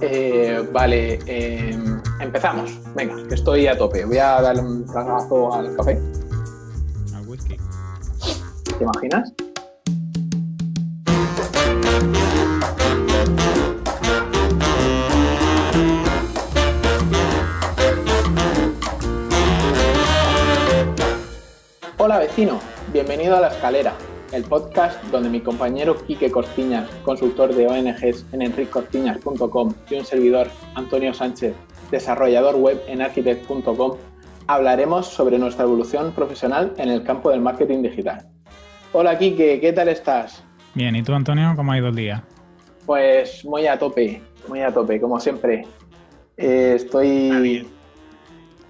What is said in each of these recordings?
Eh, vale, eh, empezamos. Venga, que estoy a tope. Voy a darle un tragazo al café. Al whisky. ¿Te imaginas? Hola vecino, bienvenido a La Escalera, el podcast donde mi compañero Quique Cortiñas, consultor de ONGs en enriccortiñas.com y un servidor, Antonio Sánchez, desarrollador web en architect.com, hablaremos sobre nuestra evolución profesional en el campo del marketing digital. Hola Quique, ¿qué tal estás? Bien, ¿y tú Antonio? ¿Cómo ha ido el día? Pues muy a tope, muy a tope, como siempre. Eh, estoy...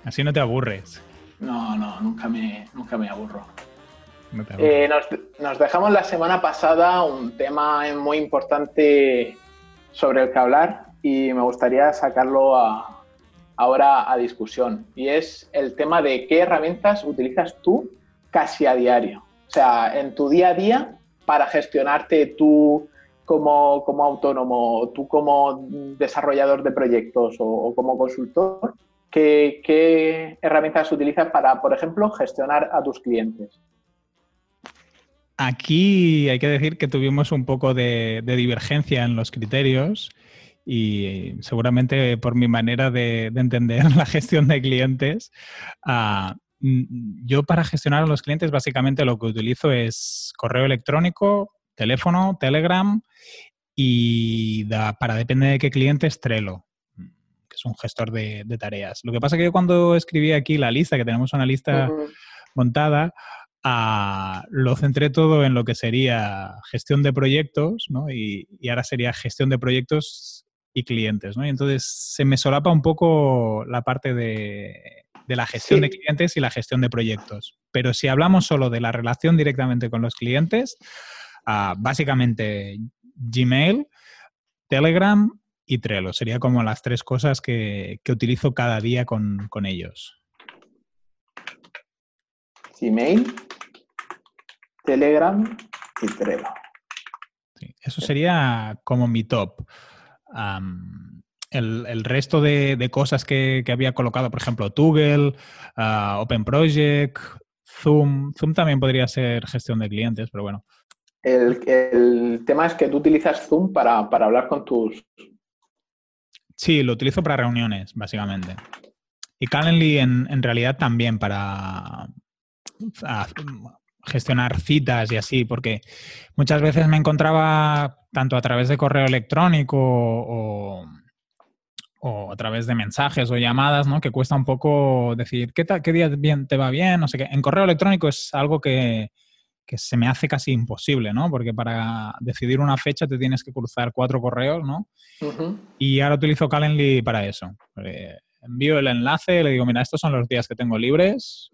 Así no te aburres. No, no, nunca me, nunca me aburro. Eh, nos, nos dejamos la semana pasada un tema muy importante sobre el que hablar y me gustaría sacarlo a- ahora a discusión. Y es el tema de qué herramientas utilizas tú casi a diario. O sea, en tu día a día para gestionarte tú como, como autónomo, tú como desarrollador de proyectos o, o como consultor, ¿qué, qué herramientas utilizas para, por ejemplo, gestionar a tus clientes? Aquí hay que decir que tuvimos un poco de, de divergencia en los criterios y seguramente por mi manera de, de entender la gestión de clientes, ah, mm, yo para gestionar a los clientes básicamente lo que utilizo es correo electrónico, teléfono, Telegram y da- para depende de qué clientes, Trello, que es un gestor de, de tareas. Lo que pasa es que yo cuando escribí aquí la lista, que tenemos una lista montada, lo centré todo en lo que sería gestión de proyectos, ¿no? Y, y ahora sería gestión de proyectos y clientes, ¿no? Y entonces se me solapa un poco la parte de, de la gestión Sí. de clientes y la gestión de proyectos. Pero si hablamos solo de la relación directamente con los clientes, ah, básicamente Gmail, Telegram y Trello. Sería como las tres cosas que, que utilizo cada día con, con ellos. Gmail, Telegram y Trello. Sí, eso sería como mi top. El, el resto de, de cosas que, que había colocado, por ejemplo, Toggle, ah, Open Project, Zoom. Zoom también podría ser gestión de clientes, pero bueno. El, el tema es que tú utilizas Zoom para, para hablar con tus... Sí, lo utilizo para reuniones, básicamente. Y Calendly en, en realidad también para ah, gestionar citas y así, porque muchas veces me encontraba tanto a través de correo electrónico o, o a través de mensajes o llamadas, ¿no? Que cuesta un poco decir, ¿qué, qué día bien, te va bien? No sé qué. En correo electrónico es algo que, que se me hace casi imposible, ¿no? Porque para decidir una fecha te tienes que cruzar cuatro correos, ¿no? Y ahora utilizo Calendly para eso. Eh, envío el enlace, le digo, mira, estos son los días que tengo libres.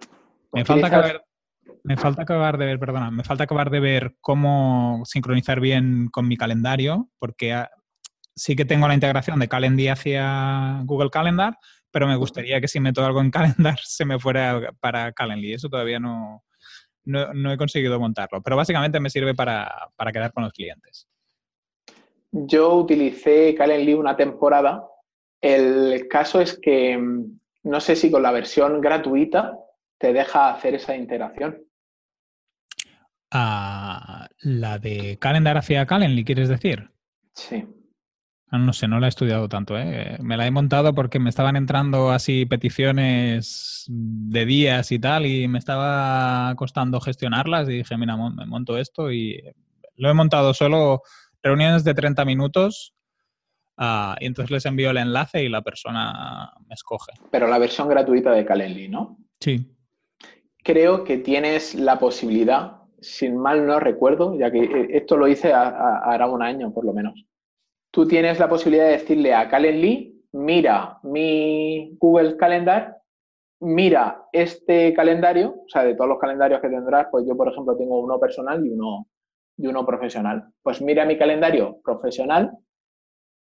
Me falta acabar, me falta acabar de ver, perdona, me falta acabar de ver cómo sincronizar bien con mi calendario, porque ah, sí que tengo la integración de Calendly hacia Google Calendar, pero me gustaría que si meto algo en Calendar se me fuera para Calendly. Eso todavía no, no, no he conseguido montarlo, pero básicamente me sirve para, para quedar con los clientes. Yo utilicé Calendly una temporada. El caso es que mm, no sé si con la versión gratuita te deja hacer esa integración. Ah, la de Calendar hacia Calendly, ¿quieres decir? Sí. Ah, No sé, no la he estudiado tanto. ¿eh? Me la he montado porque me estaban entrando así peticiones de días y tal y me estaba costando gestionarlas y dije, mira, me monto esto y lo he montado solo reuniones de 30 minutos ah, y entonces les envío el enlace y la persona me escoge. Pero la versión gratuita de Calendly, ¿no? Sí. Creo que tienes la posibilidad, sin mal no recuerdo, ya que eh, esto lo hice a- a- hará un año por lo menos. Tú tienes la posibilidad de decirle a Calendly, mira mi Google Calendar, mira este calendario, o sea, de todos los calendarios que tendrás, pues yo, por ejemplo, tengo uno personal y uno, y uno profesional. Pues mira mi calendario profesional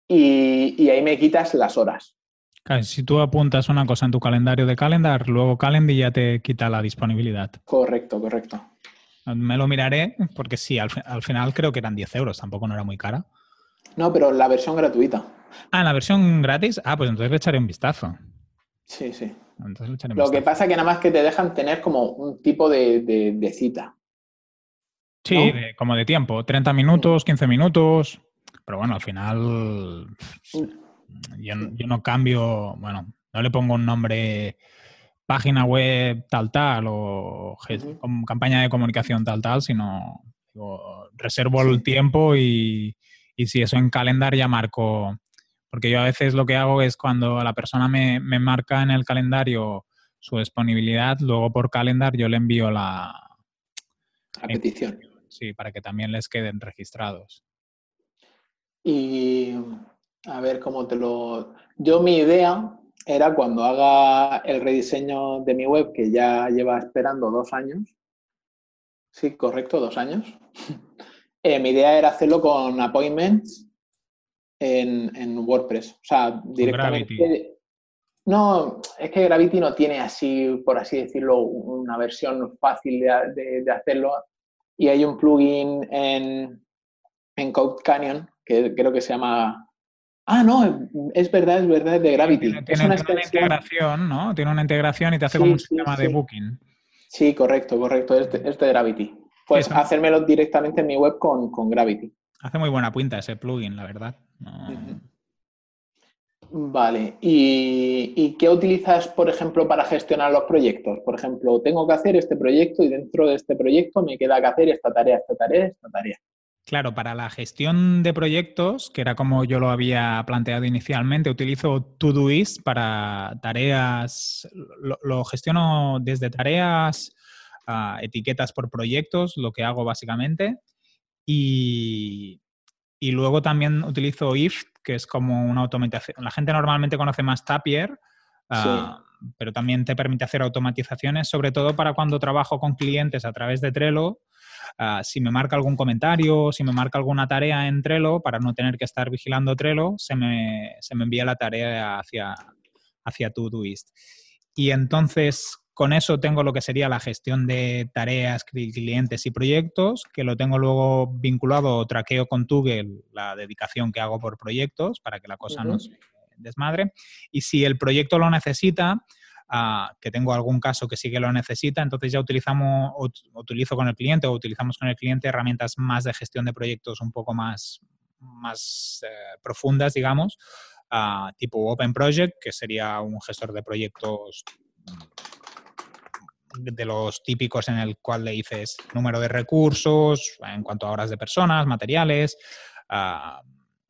y, y ahí me quitas las horas. Claro, si tú apuntas una cosa en tu calendario de Calendar, luego Calendly ya te quita la disponibilidad. Correcto, correcto. Me lo miraré porque sí, al, fi- al final creo que eran 10 euros, tampoco no era muy cara. No, pero la versión gratuita. Ah, en la versión gratis. Ah, pues entonces le echaré un vistazo. Sí, sí. Lo que pasa es que nada más que te dejan tener como un tipo de, cita. Sí, como de tiempo, 30 minutos, 15 minutos. Pero bueno, al final yo, no cambio, bueno, no le pongo un nombre página web tal tal o campaña de comunicación tal tal, sino reservo el tiempo y, y si eso en calendar ya marco porque yo a veces lo que hago es cuando la persona me, marca en el calendario su disponibilidad, luego por calendar yo le envío la, la petición. Sí, para que también les queden registrados. Y a ver cómo te lo... Yo mi idea era cuando haga el rediseño de mi web, que ya lleva esperando dos años. Sí, correcto, dos años. Eh, mi idea era hacerlo con appointments en, WordPress. O sea, directamente. No, es que Gravity no tiene así, por así decirlo, una versión fácil de, hacerlo. Y hay un plugin en, en Code Canyon que creo que se llama Ah, no, es verdad, es verdad, es de Gravity. Tiene, una, integración, ¿no? Tiene una integración y te hace como un sistema de booking. Sí, correcto, correcto, es de, es de Gravity. Pues hacérmelo directamente en mi web con, con Gravity. Hace muy buena pinta ese plugin, la verdad. Vale. ¿Y, qué utilizas, por ejemplo, para gestionar los proyectos? Por ejemplo, tengo que hacer este proyecto y dentro de este proyecto me queda que hacer esta tarea, esta tarea, esta tarea. Claro, para la gestión de proyectos, que era como yo lo había planteado inicialmente, utilizo Todoist para tareas, lo, gestiono desde tareas, a etiquetas por proyectos, lo que hago básicamente, y, luego también utilizo IF, que es como una automatización. La gente normalmente conoce más Tapier, ah, pero también te permite hacer automatizaciones, sobre todo para cuando trabajo con clientes a través de Trello. Ah, si me marca algún comentario, si me marca alguna tarea en Trello, para no tener que estar vigilando Trello, se me, se me envía la tarea hacia, hacia Todoist. Y entonces, con eso tengo lo que sería la gestión de tareas, clientes y proyectos, que lo tengo luego vinculado o traqueo con Toggle la dedicación que hago por proyectos para que la cosa no se desmadre. Y si el proyecto lo necesita, que tengo algún caso que sí que lo necesita, entonces ya utilizamos, utilizo con el cliente o utilizamos con el cliente herramientas más de gestión de proyectos un poco más, más eh, profundas, digamos, ah, tipo Open Project, que sería un gestor de proyectos de los típicos en el cual le dices número de recursos, en cuanto a horas de personas, materiales. Ah,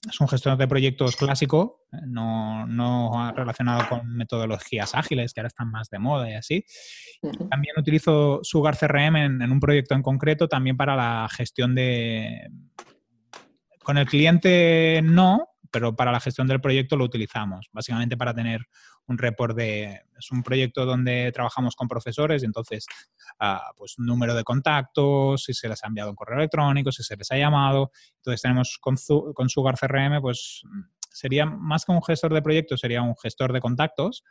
es un gestor de proyectos clásico, eh, no, relacionado con metodologías ágiles que ahora están más de moda y así. También utilizo Sugar CRM en, un proyecto en concreto, también para la gestión de... Con el cliente no, pero para la gestión del proyecto lo utilizamos, básicamente para tener un report de... Es un proyecto donde trabajamos con profesores y entonces, ah, pues número de contactos, si se les ha enviado un correo electrónico, si se les ha llamado. Entonces tenemos con, con Sugar CRM, pues sería más que un gestor de proyectos, sería un gestor de contactos.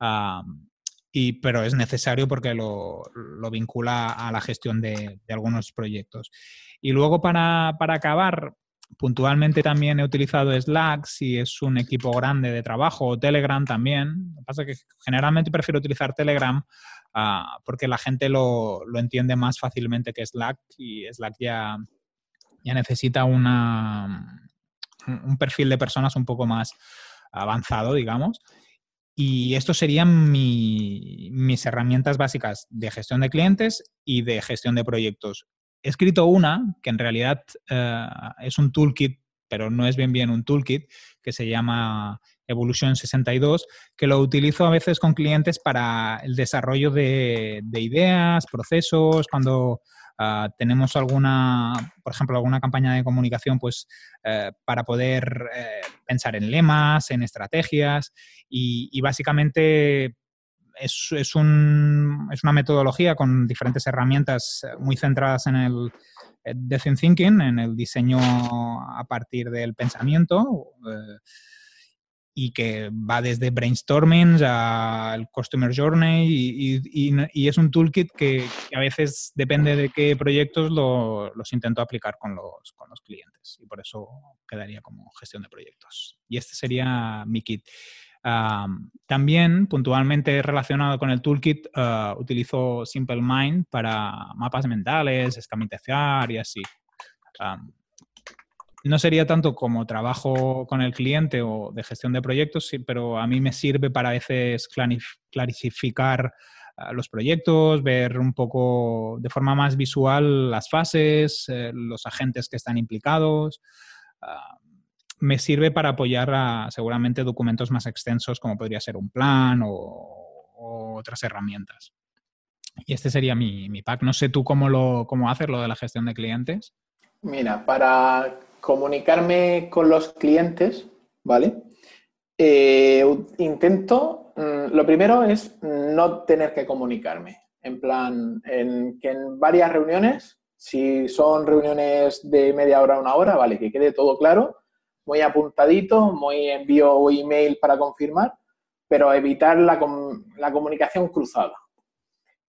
Ah, y, pero es necesario porque lo, lo vincula a la gestión de, de, algunos proyectos. Y luego para, para acabar, Puntualmente también he utilizado Slack si es un equipo grande de trabajo o Telegram también. Lo que pasa es que generalmente prefiero utilizar Telegram ah, porque la gente lo, entiende más fácilmente que Slack y Slack ya, ya necesita una, un perfil de personas un poco más avanzado, digamos. Y estos serían mis herramientas básicas de gestión de clientes y de gestión de proyectos he escrito una que en realidad eh, es un toolkit, pero no es bien bien un toolkit, que se llama Evolution 62, que lo utilizo a veces con clientes para el desarrollo de, ideas, procesos, cuando ah, tenemos alguna, por ejemplo, alguna campaña de comunicación, pues eh, para poder eh, pensar en lemas, en estrategias y, y básicamente es, una metodología con diferentes herramientas eh, muy centradas en el eh, design thinking, en el diseño a partir del pensamiento. Eh, y que va desde brainstorming al customer journey y, es un toolkit que, a veces depende de qué proyectos los intento aplicar con los, con los clientes y por eso quedaría como gestión de proyectos. Y este sería mi kit. También, puntualmente relacionado con el toolkit, uh, utilizo Simple Mind para mapas mentales, escamitizar y así no sería tanto como trabajo con el cliente o de gestión de proyectos, pero a mí me sirve para a veces clarificar ah, los proyectos, ver un poco de forma más visual las fases, eh, los agentes que están implicados. Me sirve para apoyar a, seguramente documentos más extensos como podría ser un plan o, otras herramientas. Y este sería mi, mi, pack. No sé tú cómo, lo, cómo haces lo de la gestión de clientes. Mira, para comunicarme con los clientes, ¿vale? Eh, intento, mm, lo primero es no tener que comunicarme. En plan, en, que en varias reuniones, si son reuniones de media hora a una hora, vale, que quede todo claro, muy apuntadito, muy envío email para confirmar, pero evitar la, la comunicación cruzada.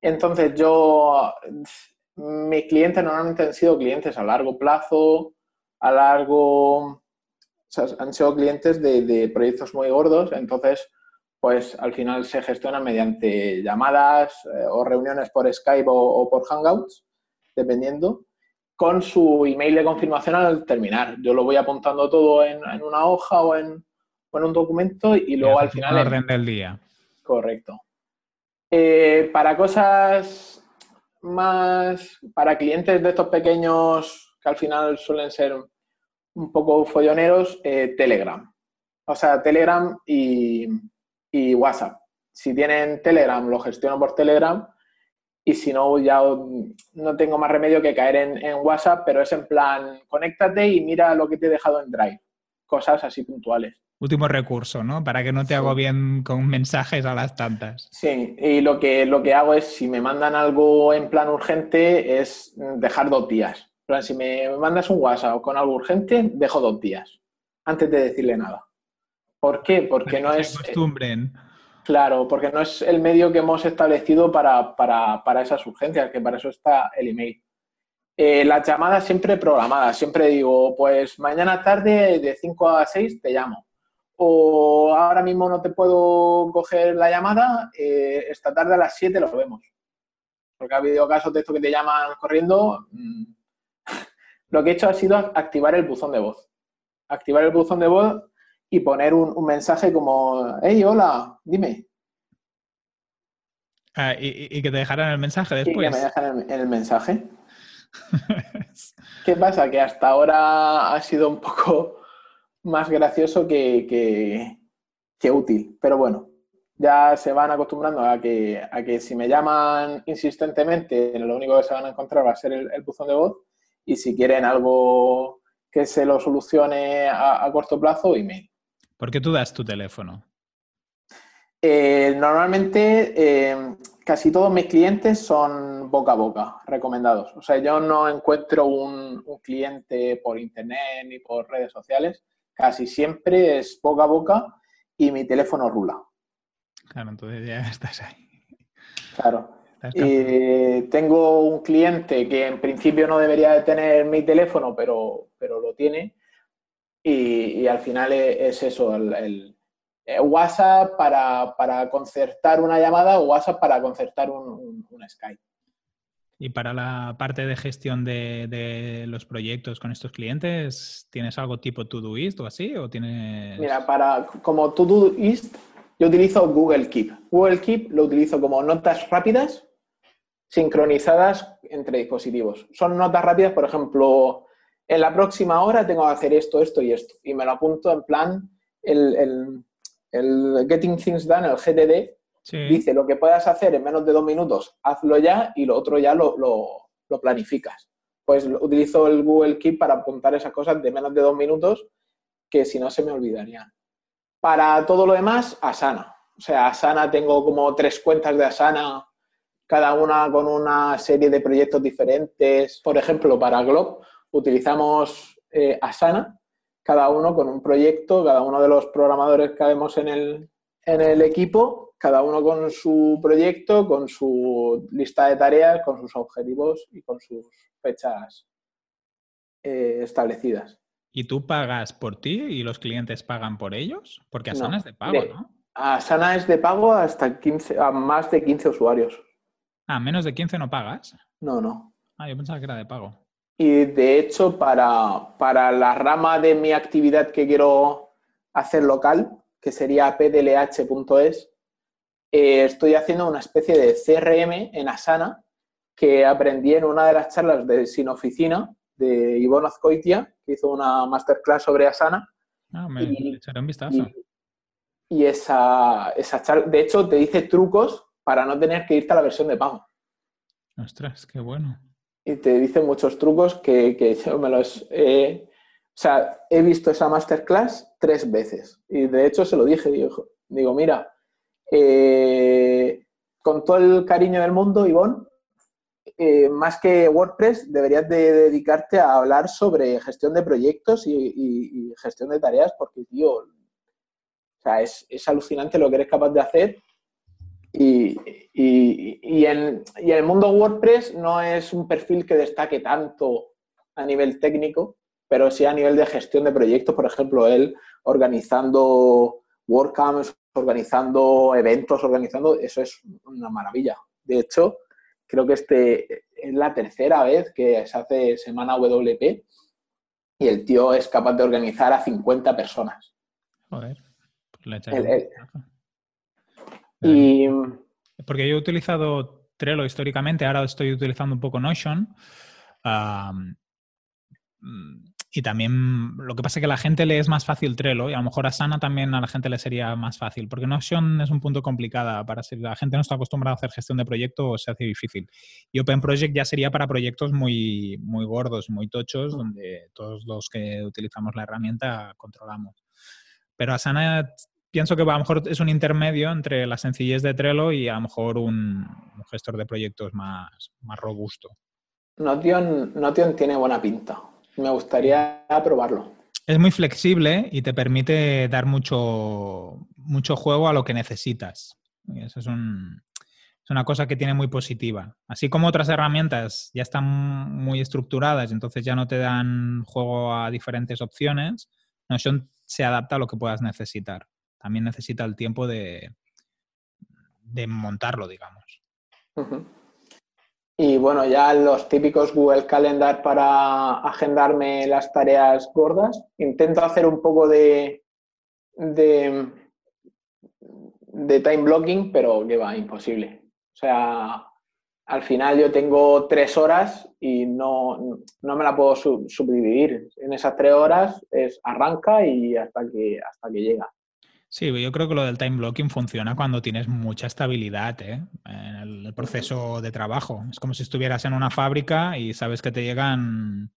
Entonces yo, mis clientes normalmente han sido clientes a largo plazo, a largo, han sido clientes de, proyectos muy gordos, entonces, pues al final se gestionan mediante llamadas eh, o reuniones por Skype o, por Hangouts, dependiendo, con su email de confirmación al terminar. Yo lo voy apuntando todo en, una hoja o en, un documento y luego al final... El orden del día. Correcto. Eh, para cosas más, para clientes de estos pequeños que al final suelen ser un poco folloneros, eh, Telegram. O sea, Telegram y, WhatsApp. Si tienen Telegram, lo gestiono por Telegram y si no, ya no tengo más remedio que caer en, WhatsApp, pero es en plan, conéctate y mira lo que te he dejado en Drive. Cosas así puntuales. Último recurso, ¿no? Para que no te hago bien con mensajes a las tantas. Sí, y lo que, lo que hago es, si me mandan algo en plan urgente, es dejar dos días si me mandas un WhatsApp con algo urgente, dejo dos días antes de decirle nada. ¿Por qué? Porque no es. Acostumbren. Claro, porque no es el medio que hemos establecido para, esas urgencias, que para eso está el email. Eh, las llamadas siempre programadas, siempre digo, pues mañana tarde de 5 a 6 te llamo. O ahora mismo no te puedo coger la llamada, eh, esta tarde a las 7 lo vemos. Porque ha habido casos de esto que te llaman corriendo, mm, lo que he hecho ha sido activar el buzón de voz. Activar el buzón de voz y poner un, mensaje como, hey, hola, dime. Ah, y, que te dejaran el mensaje después. Y que me dejaran el, mensaje. ¿Qué pasa? Que hasta ahora ha sido un poco más gracioso que, que, útil. Pero bueno, ya se van acostumbrando a que, a que si me llaman insistentemente, lo único que se van a encontrar va a ser el buzón de voz y si quieren algo que se lo solucione a, corto plazo, email. ¿Por qué tú das tu teléfono? Eh, normalmente eh, casi todos mis clientes son boca a boca, recomendados. O sea, yo no encuentro un, cliente por internet ni por redes sociales. Casi siempre es boca a boca y mi teléfono rula. Claro, entonces ya estás ahí. Claro. Eh, tengo un cliente que en principio no debería de tener mi teléfono, pero, pero lo tiene. Y, al final es, eso, el, eh, WhatsApp para, concertar una llamada o WhatsApp para concertar un, Skype. Y para la parte de gestión de, los proyectos con estos clientes, ¿tienes algo tipo Todoist o así? ¿O tienes... Mira, para, como Todoist, yo utilizo Google Keep. Google Keep lo utilizo como notas rápidas sincronizadas entre dispositivos. Son notas rápidas, por ejemplo, en la próxima hora tengo que hacer esto, esto y esto. Y me lo apunto en plan, el, Getting Things Done, el GTD, dice lo que puedas hacer en menos de dos minutos, hazlo ya y lo otro ya lo, lo planificas. Pues utilizo el Google Keep para apuntar esas cosas de menos de dos minutos que si no se me olvidarían. Para todo lo demás, Asana. O sea, Asana tengo como tres cuentas de Asana cada una con una serie de proyectos diferentes. Por ejemplo, para Glob utilizamos eh, Asana cada uno con un proyecto, cada uno de los programadores que vemos en el, en el equipo, cada uno con su proyecto, con su lista de tareas, con sus objetivos y con sus fechas eh, establecidas. ¿Y tú pagas por ti y los clientes pagan por ellos? Porque Asana es de pago, ¿no? Asana es de pago hasta 15, a más de 15 usuarios. Ah, menos de 15 no pagas. No, no. Ah, yo pensaba que era de pago. Y de hecho, para, para la rama de mi actividad que quiero hacer local, que sería pdlh.es, eh, estoy haciendo una especie de CRM en Asana que aprendí en una de las charlas de Sin Oficina de Ivonne Azcoitia, que hizo una masterclass sobre Asana. Ah, me y, echaré un vistazo. Y, esa, esa charla, de hecho, te dice trucos para no tener que irte a la versión de pago. Ostras, qué bueno y te dice muchos trucos que, yo me los he... O sea, he visto esa masterclass tres veces. Y de hecho se lo dije, digo, digo mira, eh, con todo el cariño del mundo, Ivonne, eh, más que WordPress, deberías de dedicarte a hablar sobre gestión de proyectos y, gestión de tareas, porque, tío, o sea, es, es, alucinante lo que eres capaz de hacer y, y, en, el mundo WordPress no es un perfil que destaque tanto a nivel técnico, pero sí a nivel de gestión de proyectos, por ejemplo, él organizando WordCamps, organizando eventos, organizando, eso es una maravilla. De hecho, creo que este es la tercera vez que se hace semana WP y el tío es capaz de organizar a 50 personas. Joder, pues y... Porque yo he utilizado Trello históricamente, ahora estoy utilizando un poco Notion. y también lo que pasa es que a la gente le es más fácil Trello y a lo mejor a Sana también a la gente le sería más fácil, porque Notion es un punto complicado para si la gente no está acostumbrada a hacer gestión de proyectos se hace difícil. Y Open Project ya sería para proyectos muy, muy gordos, muy tochos, donde todos los que utilizamos la herramienta controlamos. Pero Asana pienso que a lo mejor es un intermedio entre la sencillez de Trello y a lo mejor un, gestor de proyectos más, más robusto. Notion, tiene buena pinta. Me gustaría probarlo. Es muy flexible y te permite dar mucho, mucho juego a lo que necesitas. eso es, es una cosa que tiene muy positiva. Así como otras herramientas ya están muy estructuradas, entonces ya no te dan juego a diferentes opciones, Notion se adapta a lo que puedas necesitar también necesita el tiempo de, de montarlo, digamos. Y bueno, ya los típicos Google Calendar para agendarme las tareas gordas. Intento hacer un poco de, de, de time blocking, pero que va, imposible. O sea, al final yo tengo tres horas y no, no me la puedo subdividir. En esas tres horas es arranca y hasta que, hasta que llega. Sí, yo creo que lo del time blocking funciona cuando tienes mucha estabilidad ¿eh? en el proceso de trabajo. Es como si estuvieras en una fábrica y sabes que te llegan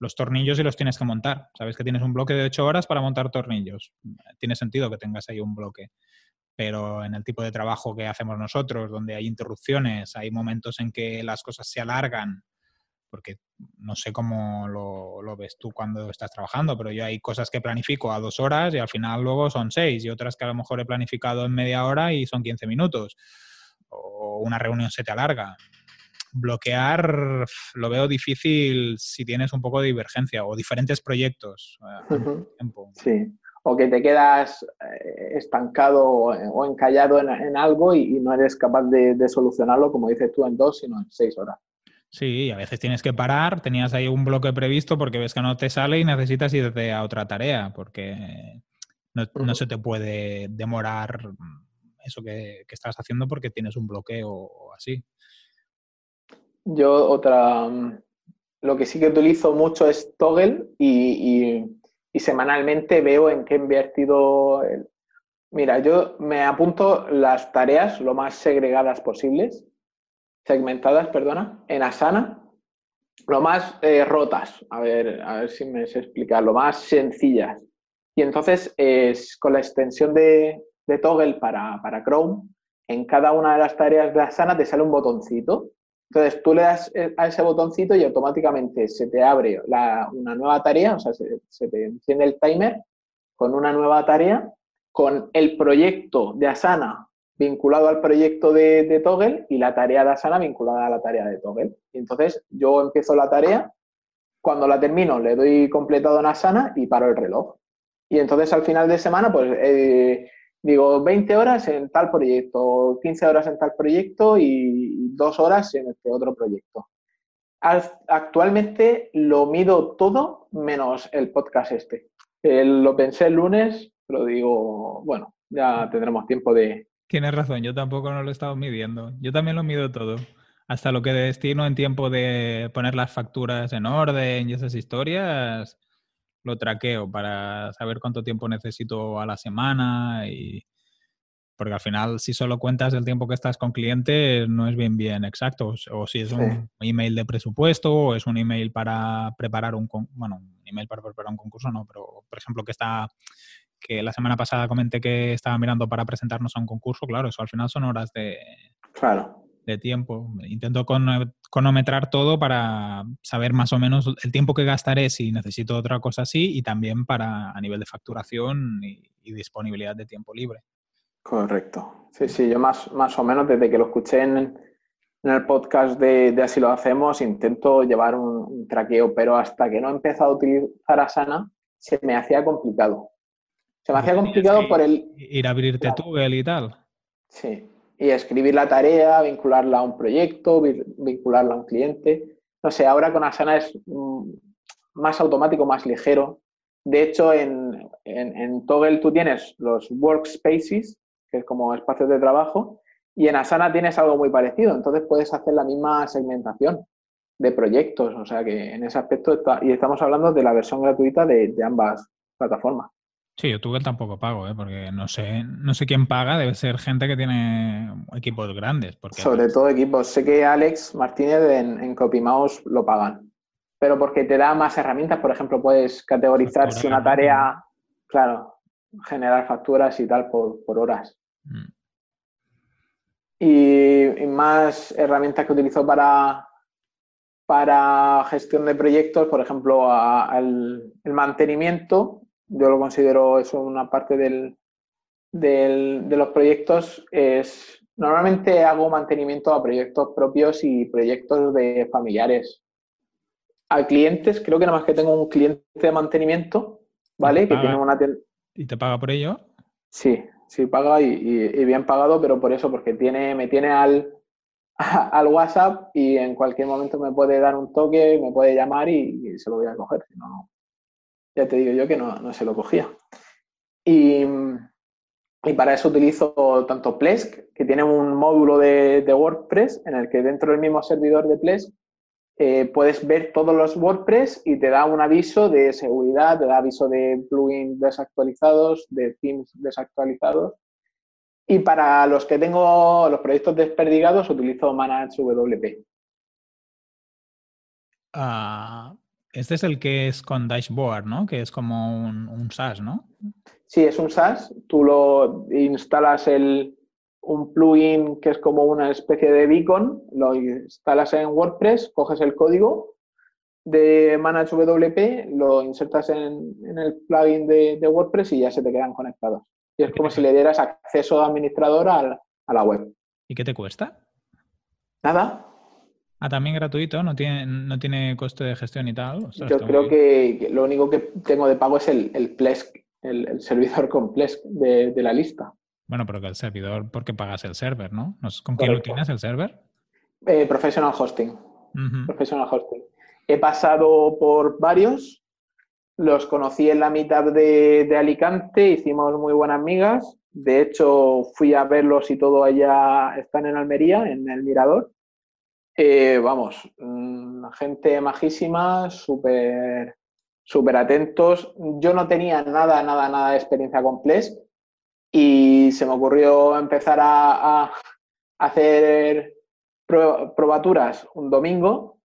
los tornillos y los tienes que montar. Sabes que tienes un bloque de ocho horas para montar tornillos. Tiene sentido que tengas ahí un bloque. Pero en el tipo de trabajo que hacemos nosotros, donde hay interrupciones, hay momentos en que las cosas se alargan, porque no sé cómo lo, ves tú cuando estás trabajando, pero yo hay cosas que planifico a dos horas y al final luego son seis y otras que a lo mejor he planificado en media hora y son 15 minutos o una reunión se te alarga. Bloquear lo veo difícil si tienes un poco de divergencia o diferentes proyectos. Sí, o que te quedas eh, estancado o encallado en, algo y, no eres capaz de solucionarlo, como dices tú, en dos, sino en seis horas. Sí, a veces tienes que parar, tenías ahí un bloque previsto porque ves que no te sale y necesitas irte a otra tarea porque no, se te puede demorar eso que, estás haciendo porque tienes un bloqueo o así. Yo otra, lo que sí que utilizo mucho es Toggle y, semanalmente veo en qué he invertido. Mira, yo me apunto las tareas lo más segregadas posibles segmentadas, perdona, en Asana, lo más eh, rotas, a ver, a ver si me sé lo más sencillas. Y entonces, es, con la extensión de, Toggle para, Chrome, en cada una de las tareas de Asana te sale un botoncito Entonces tú le das eh, a ese botoncito y automáticamente se te abre una nueva tarea, o sea, se, te enciende el timer con una nueva tarea, con el proyecto de Asana vinculado al proyecto de, de Toggle y la tarea de Asana vinculada a la tarea de Toggle. Y entonces yo empiezo la tarea, cuando la termino le doy completado en Asana y paro el reloj. Y entonces al final de semana, pues eh, digo 20 horas en tal proyecto, 15 horas en tal proyecto y dos horas en este otro proyecto. Actualmente lo mido todo menos el podcast este. lo pensé el lunes, pero digo, bueno, ya tendremos tiempo de... Tienes razón, yo tampoco no lo he estado midiendo. Yo también lo mido todo. Hasta lo que destino en tiempo de poner las facturas en orden y esas historias, lo traqueo para saber cuánto tiempo necesito a la semana y porque al final si solo cuentas el tiempo que estás con clientes no es bien bien exacto o si es un email de presupuesto o es un email para preparar un bueno un email para preparar un concurso no pero por ejemplo que está que la semana pasada comenté que estaba mirando para presentarnos a un concurso claro eso al final son horas de claro de tiempo. Intento cronometrar todo para saber más o menos el tiempo que gastaré si necesito otra cosa así y también para a nivel de facturación y, disponibilidad de tiempo libre. Correcto. Sí, sí, yo más, más o menos desde que lo escuché en, el podcast de, Así lo hacemos intento llevar un, traqueo, pero hasta que no he empezado a utilizar Asana se me hacía complicado. Se me hacía complicado por el... Ir a abrirte Google y tal. Sí, y escribir la tarea, vincularla a un proyecto, vincularla a un cliente. No sé, ahora con Asana es mm, más automático, más ligero. De hecho, en, en, Toggle tú tienes los workspaces, que es como espacios de trabajo, y en Asana tienes algo muy parecido. Entonces puedes hacer la misma segmentación de proyectos. O sea que en ese aspecto, y estamos hablando de la versión gratuita de ambas plataformas. Sí, YouTube tampoco pago, ¿eh? porque no sé, no sé quién paga, debe ser gente que tiene equipos grandes. Porque Sobre todo equipos. Sé que Alex Martínez en, en CopyMouse lo pagan, pero porque te da más herramientas. Por ejemplo, puedes categorizar si una tarea, claro, generar facturas y tal por, horas. Mm. Y, más herramientas que utilizo para, para gestión de proyectos, por ejemplo, el mantenimiento yo lo considero eso una parte del, de los proyectos. Es, normalmente hago mantenimiento a proyectos propios y proyectos de familiares. A clientes, creo que nada más que tengo un cliente de mantenimiento, ¿vale? Que tiene una ¿Y te paga por ello? Sí, sí paga y, bien pagado, pero por eso, porque tiene, me tiene al, al WhatsApp y en cualquier momento me puede dar un toque, me puede llamar y, y se lo voy a coger. Si no, ya te digo yo que no, se lo cogía. Y, para eso utilizo tanto Plesk, que tiene un módulo de, WordPress en el que dentro del mismo servidor de Plesk eh, puedes ver todos los WordPress y te da un aviso de seguridad, te da aviso de plugins desactualizados, de themes desactualizados. Y para los que tengo los proyectos desperdigados utilizo ManageWP. Ah, este es el que es con dashboard, ¿no? Que es como un, un SaaS, ¿no? Sí, es un SaaS. Tú lo instalas el, un plugin que es como una especie de beacon, lo instalas en WordPress, coges el código de ManageWP, lo insertas en, el plugin de, WordPress y ya se te quedan conectados. Y es como si le dieras acceso administrador a la web. ¿Y qué te cuesta? Nada, Ah, también gratuito, no tiene, no tiene coste de gestión y tal. Yo creo que, lo único que tengo de pago es el, el Plesk, el, servidor con Plesk de, la lista. Bueno, pero que el servidor, porque pagas el server, ¿no? ¿Con quién lo tienes el server? Eh, professional Hosting. Professional Hosting. He pasado por varios, los conocí en la mitad de, de Alicante, hicimos muy buenas amigas. De hecho, fui a verlos y todo allá están en Almería, en el Mirador. Eh, vamos, mm, gente majísima, súper atentos. Yo no tenía nada, nada, nada de experiencia con Plesk y se me ocurrió empezar a, hacer probaturas un domingo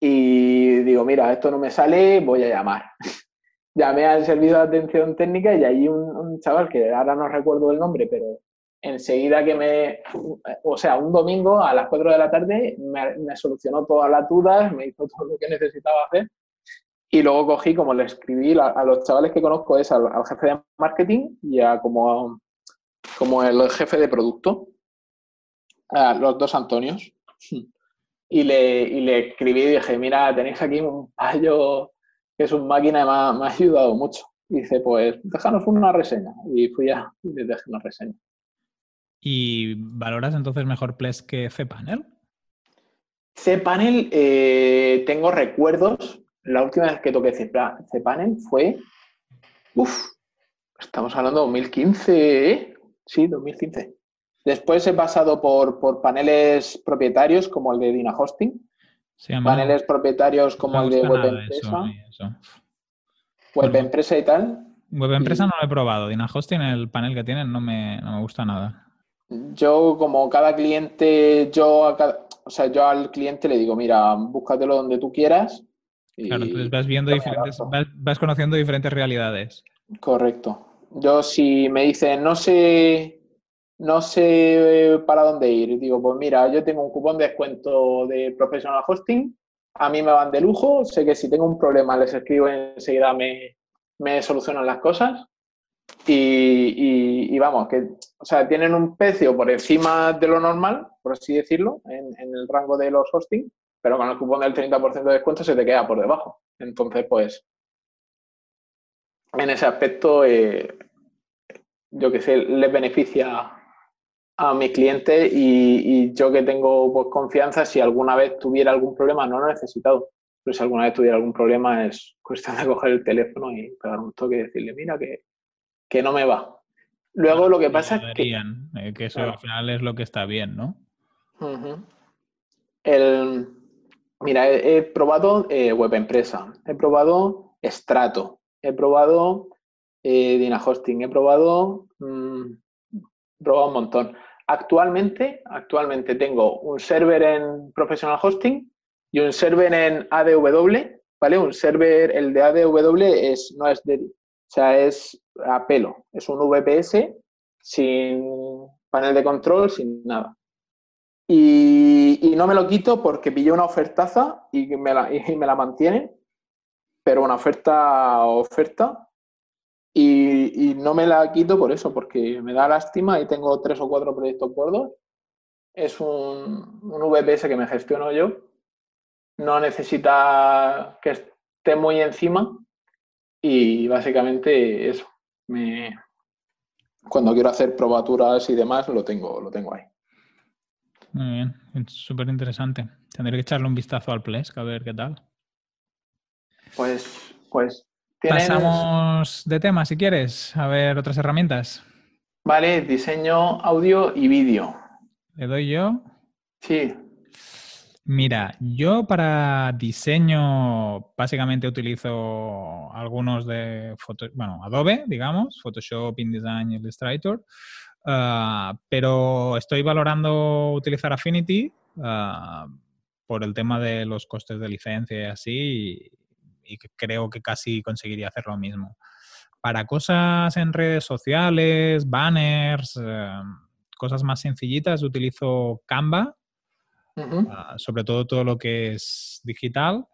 y digo, mira, esto no me sale, voy a llamar. Llamé al servicio de atención técnica y allí un, chaval que ahora no recuerdo el nombre, pero enseguida que me, o sea, un domingo a las 4 de la tarde me, solucionó todas las dudas, me hizo todo lo que necesitaba hacer. Y luego cogí, como le escribí a, los chavales que conozco, es al, jefe de marketing y a como, como el jefe de producto, a los dos Antonios. Y le, y le escribí y dije, mira, tenéis aquí un payo que es un máquina y me ha, ayudado mucho. Dice, pues déjanos una reseña. Y fui a y les dejé una reseña. ¿Y valoras entonces mejor Ples que cPanel? cPanel, eh, tengo recuerdos. La última vez que toqué cPanel fue. Uf, estamos hablando de 2015, ¿eh? Sí, 2015. Después he pasado por, por paneles propietarios como el de Dina Hosting, paneles propietarios como el de Web Empresa, Web Empresa y tal. Web Empresa no lo he probado. Dina Hosting, el panel que tienen, no me, no me gusta nada. Yo, como cada cliente, yo, o sea, yo al cliente le digo, mira, búscatelo donde tú quieras. claro, entonces vas viendo diferentes, vas, conociendo diferentes realidades. Correcto. Yo si me dicen, no sé, no sé para dónde ir, digo, pues mira, yo tengo un cupón de descuento de Professional Hosting, a mí me van de lujo, sé que si tengo un problema les escribo enseguida me, me solucionan las cosas y, vamos, que, o sea, tienen un precio por encima de lo normal, por así decirlo, en, el rango de los hosting, pero con el cupón del 30% de descuento se te queda por debajo. Entonces, pues, en ese aspecto, eh, yo que sé, les beneficia a mis clientes y, yo que tengo pues, confianza, si alguna vez tuviera algún problema, no lo he necesitado, pero si alguna vez tuviera algún problema es cuestión de coger el teléfono y pegar un toque y decirle, mira que que no me va. Luego lo que pasa es que... Eh, que eso al final es lo que está bien, ¿no? el, mira, he, probado eh, Web Empresa, he probado Strato, he probado eh, Dina Hosting, he probado, mm, he probado un montón. Actualmente, actualmente tengo un server en Professional Hosting y un server en ADW, ¿vale? Un server, el de ADW es, no es de, o sea, es a pelo. Es un VPS sin panel de control, sin nada. Y, no me lo quito porque pillé una ofertaza y me la, y me la mantienen, pero una oferta oferta. Y, no me la quito por eso, porque me da lástima y tengo tres o cuatro proyectos gordos. Es un, un VPS que me gestiono yo. No necesita que esté muy encima y básicamente eso. Me, cuando quiero hacer probaturas y demás, lo tengo, lo tengo ahí. Muy bien, es súper interesante. Tendré que echarle un vistazo al Plesk a ver qué tal. Pues, pues. Pasamos de tema, si quieres, a ver otras herramientas. Vale, diseño, audio y vídeo. ¿Le doy yo? Sí. Mira, yo para diseño básicamente utilizo algunos de bueno, Adobe, digamos, Photoshop, InDesign, Illustrator, ah, pero estoy valorando utilizar Affinity ah, por el tema de los costes de licencia y así, y, creo que casi conseguiría hacer lo mismo. Para cosas en redes sociales, banners, eh, cosas más sencillitas, utilizo Canva Ah, sobre todo todo lo que es digital.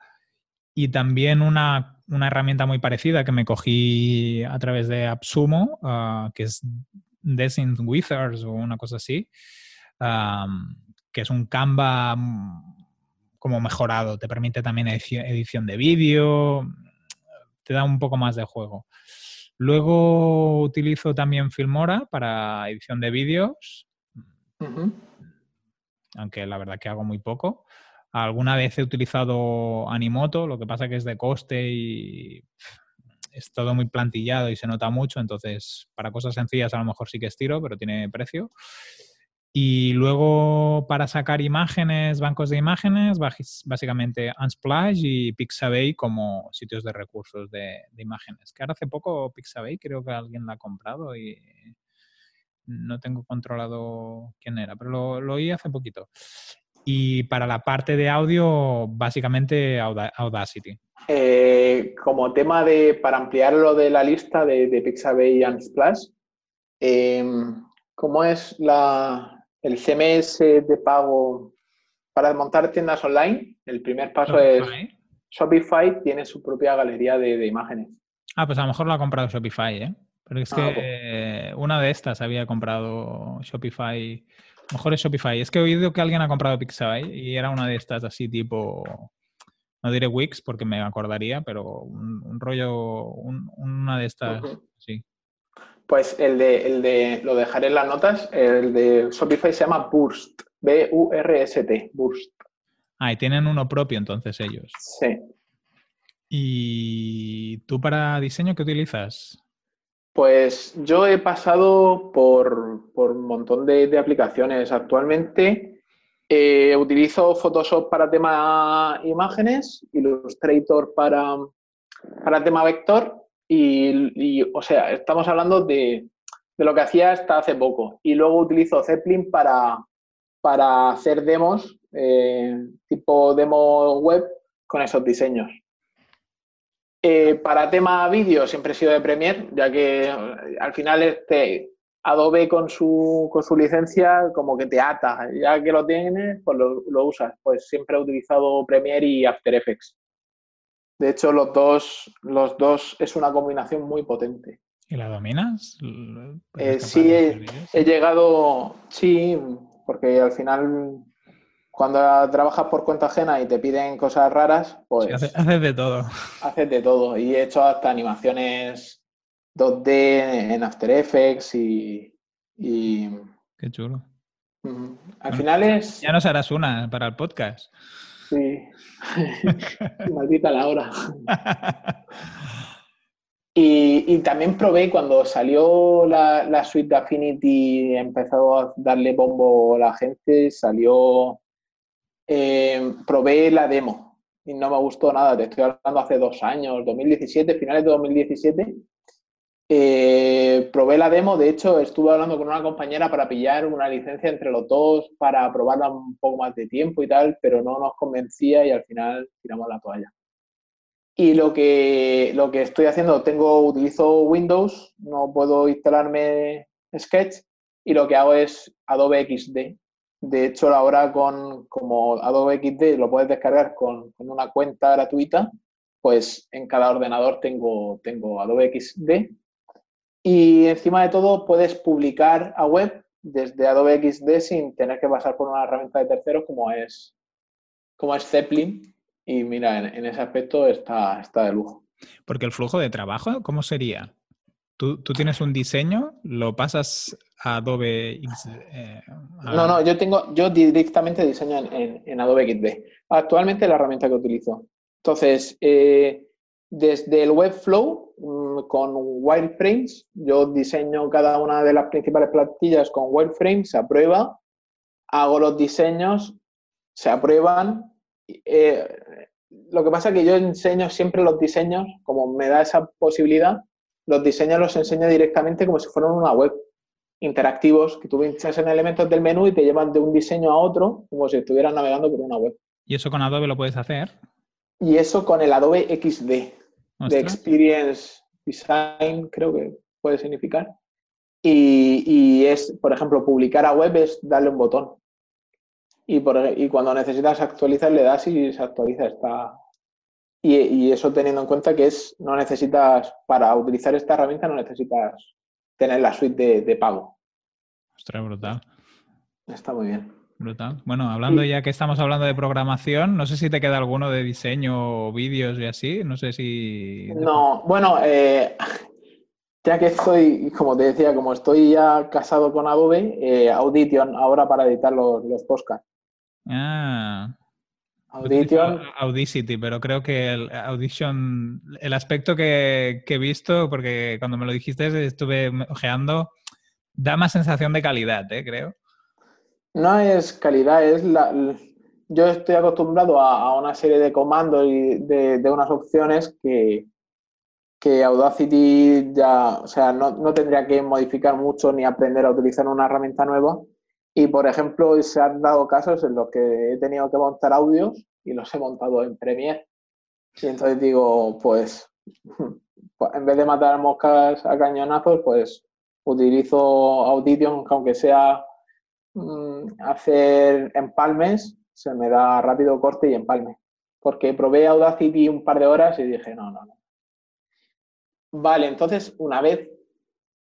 Y también una, herramienta muy parecida que me cogí a través de AppSumo, ah, que es Design Wizards o una cosa así, que es un Canva mm, como mejorado. Te permite también edición, de vídeo, te da un poco más de juego. Luego utilizo también Filmora para edición de vídeos aunque la verdad que hago muy poco. Alguna vez he utilizado Animoto, lo que pasa que es de coste y es todo muy plantillado y se nota mucho, entonces para cosas sencillas a lo mejor sí que estiro, pero tiene precio. Y luego para sacar imágenes, bancos de imágenes, básicamente Unsplash y Pixabay como sitios de recursos de, imágenes. Que ahora hace poco Pixabay creo que alguien la ha comprado y no tengo controlado quién era, pero lo, oí hace poquito. Y para la parte de audio, básicamente Audacity. Eh, como tema de, para ampliar lo de la lista de, de Pixabay y Unsplash, em, ¿Cómo es la, el CMS de pago para montar tiendas online? El primer paso es Shopify tiene su propia galería de, imágenes. Ah, pues a lo mejor lo ha comprado Shopify, ¿eh? Pero es ah, que una de estas había comprado Shopify. Mejor es Shopify. Es que he oído que alguien ha comprado Pixabay y era una de estas así tipo no diré Wix porque me acordaría, pero un, rollo, una de estas, sí. Pues el de, el de, lo dejaré en las notas, el de Shopify se llama Burst, B-U-R-S-T, Burst. Ah, y tienen uno propio entonces ellos. Sí. ¿Y tú para diseño qué utilizas? Pues yo he pasado por, un montón de aplicaciones. Actualmente eh, utilizo Photoshop para tema imágenes, Illustrator para, para tema vector y, o sea, estamos hablando de, lo que hacía hasta hace poco. Y luego utilizo Zeppelin para, para hacer demos, eh, tipo demo web, con esos diseños. Eh, para tema vídeo siempre he sido de Premiere, ya que al final este, Adobe con su, con su licencia como que te ata, ya que lo tienes, pues lo, usas. Pues siempre he utilizado Premiere y After Effects. De hecho, los dos, los dos es una combinación muy potente. ¿Y la dominas? Eh, sí, he, llegado, sí, porque al final cuando trabajas por cuenta ajena y te piden cosas raras, pues... haces de todo. Haces de todo. Y he hecho hasta animaciones 2D en After Effects y... Qué chulo. Al final es... Ya nos harás una para el podcast. Sí. Maldita la hora. y, también probé cuando salió la, suite de Affinity, empezó a darle bombo a la gente, salió... Eh, probé la demo y no me gustó nada. Te estoy hablando hace dos años, 2017, finales de 2017 eh, probé la demo, de hecho estuve hablando con una compañera para pillar una licencia entre los dos, para probarla un poco más de tiempo y tal, pero no nos convencía y al final tiramos la toalla. Y lo que, lo que estoy haciendo, tengo, utilizo Windows, no puedo instalarme Sketch y lo que hago es Adobe XD. De hecho, ahora con como Adobe XD lo puedes descargar con, con una cuenta gratuita, pues en cada ordenador tengo, tengo Adobe XD y encima de todo puedes publicar a web desde Adobe XD sin tener que pasar por una herramienta de terceros como es, como es Zeppelin. Y mira, en, ese aspecto está, está de lujo. Porque el flujo de trabajo, ¿cómo sería? Tú, tienes un diseño, lo pasas a Adobe. Eh, no, no, yo tengo, yo directamente diseño en, Adobe XD. Actualmente la herramienta que utilizo. Entonces, eh, desde el Webflow mm, con wireframes, yo diseño cada una de las principales plantillas con wireframes, se aprueba, hago los diseños, se aprueban. Eh, lo que pasa es que yo enseño siempre los diseños, como me da esa posibilidad, los diseños los enseño directamente como si fueran una web, interactivos, que tú pinchas en elementos del menú y te llevan de un diseño a otro, como si estuvieras navegando por una web. ¿Y eso con Adobe lo puedes hacer? Y eso con el Adobe XD de Experience Design, creo que puede significar. Y, es, por ejemplo, publicar a web es darle un botón. Y, por, y cuando necesitas actualizar, le das y se actualiza. Está, y, eso teniendo en cuenta que es no necesitas, para utilizar esta herramienta, no necesitas tener la suite de, pago. Ostras, brutal. Está muy bien. Brutal. Bueno, hablando ya que estamos hablando de programación, no sé si te queda alguno de diseño o vídeos y así, no sé si... No, bueno, eh, ya que estoy, como te decía, como estoy ya casado con Adobe, eh, Audition ahora para editar los, los podcasts. Ah. Audition. Audacity, pero creo que el Audition, el aspecto que, que he visto, porque cuando me lo dijiste estuve ojeando, da más sensación de calidad, ¿eh? creo. No es calidad, es la... Yo estoy acostumbrado a, una serie de comandos y de, unas opciones que, que Audacity ya, o sea, no, tendría que modificar mucho ni aprender a utilizar una herramienta nueva. Y, por ejemplo, se han dado casos en los que he tenido que montar audios y los he montado en Premiere. Y entonces digo, pues, en vez de matar moscas a cañonazos, pues Utilizo Audition, aunque sea mm, hacer empalmes, se me da rápido corte y empalme. Porque probé Audacity un par de horas y dije, no, no, no. Vale, entonces, una vez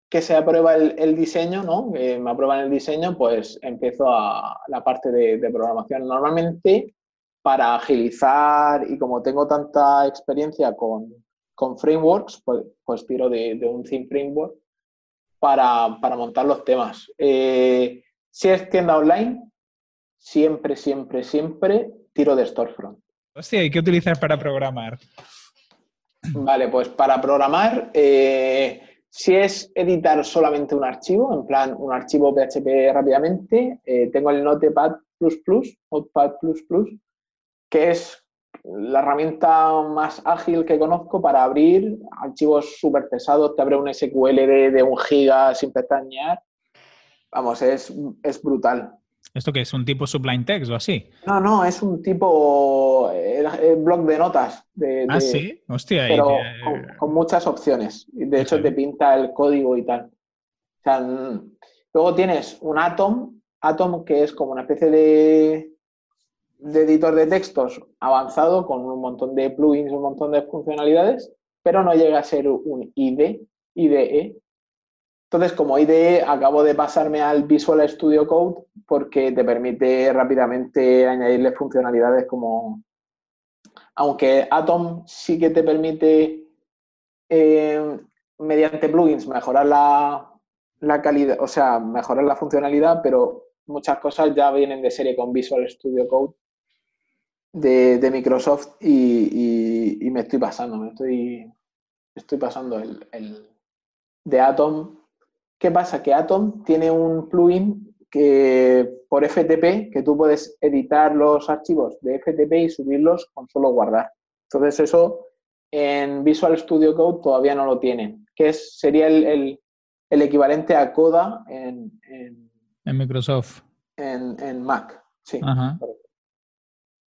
que se aprueba el, diseño, ¿no? Que me aprueban el diseño, pues empiezo a la parte de, programación. Normalmente, para agilizar y como tengo tanta experiencia con, frameworks, pues, pues tiro de, un theme framework para, montar los temas. Eh, si es tienda online, siempre, siempre, siempre tiro de storefront. Hostia, ¿y qué utilizar para programar? Vale, pues para programar, eh, si es editar solamente un archivo, en plan un archivo PHP rápidamente, eh, tengo el Notepad++, Notepad++, que es la herramienta más ágil que conozco para abrir archivos súper pesados. Te abre un SQL de, un giga sin pestañear. Vamos, es, es brutal. ¿Esto qué es? ¿Un tipo Sublime Text o así? No, no, es un tipo eh, blog de notas. De, ah, sí, hostia. Pero con, muchas opciones. De hecho, te pinta el código y tal. luego tienes un Atom, Atom que es como una especie de, de editor de textos avanzado con un montón de plugins, un montón de funcionalidades, pero no llega a ser un IDE, IDE, entonces, como IDE, acabo de pasarme al Visual Studio Code porque te permite rápidamente añadirle funcionalidades como... Aunque Atom sí que te permite, eh, mediante plugins, mejorar la, calidad, o sea, mejorar la funcionalidad, pero muchas cosas ya vienen de serie con Visual Studio Code de, Microsoft y, me estoy pasando, me estoy, estoy pasando el, el de Atom ¿Qué pasa? Que Atom tiene un plugin que por FTP que tú puedes editar los archivos de FTP y subirlos con solo guardar. Entonces eso en Visual Studio Code todavía no lo tienen, que es, sería el, equivalente a Coda en, Microsoft. En, Mac, sí.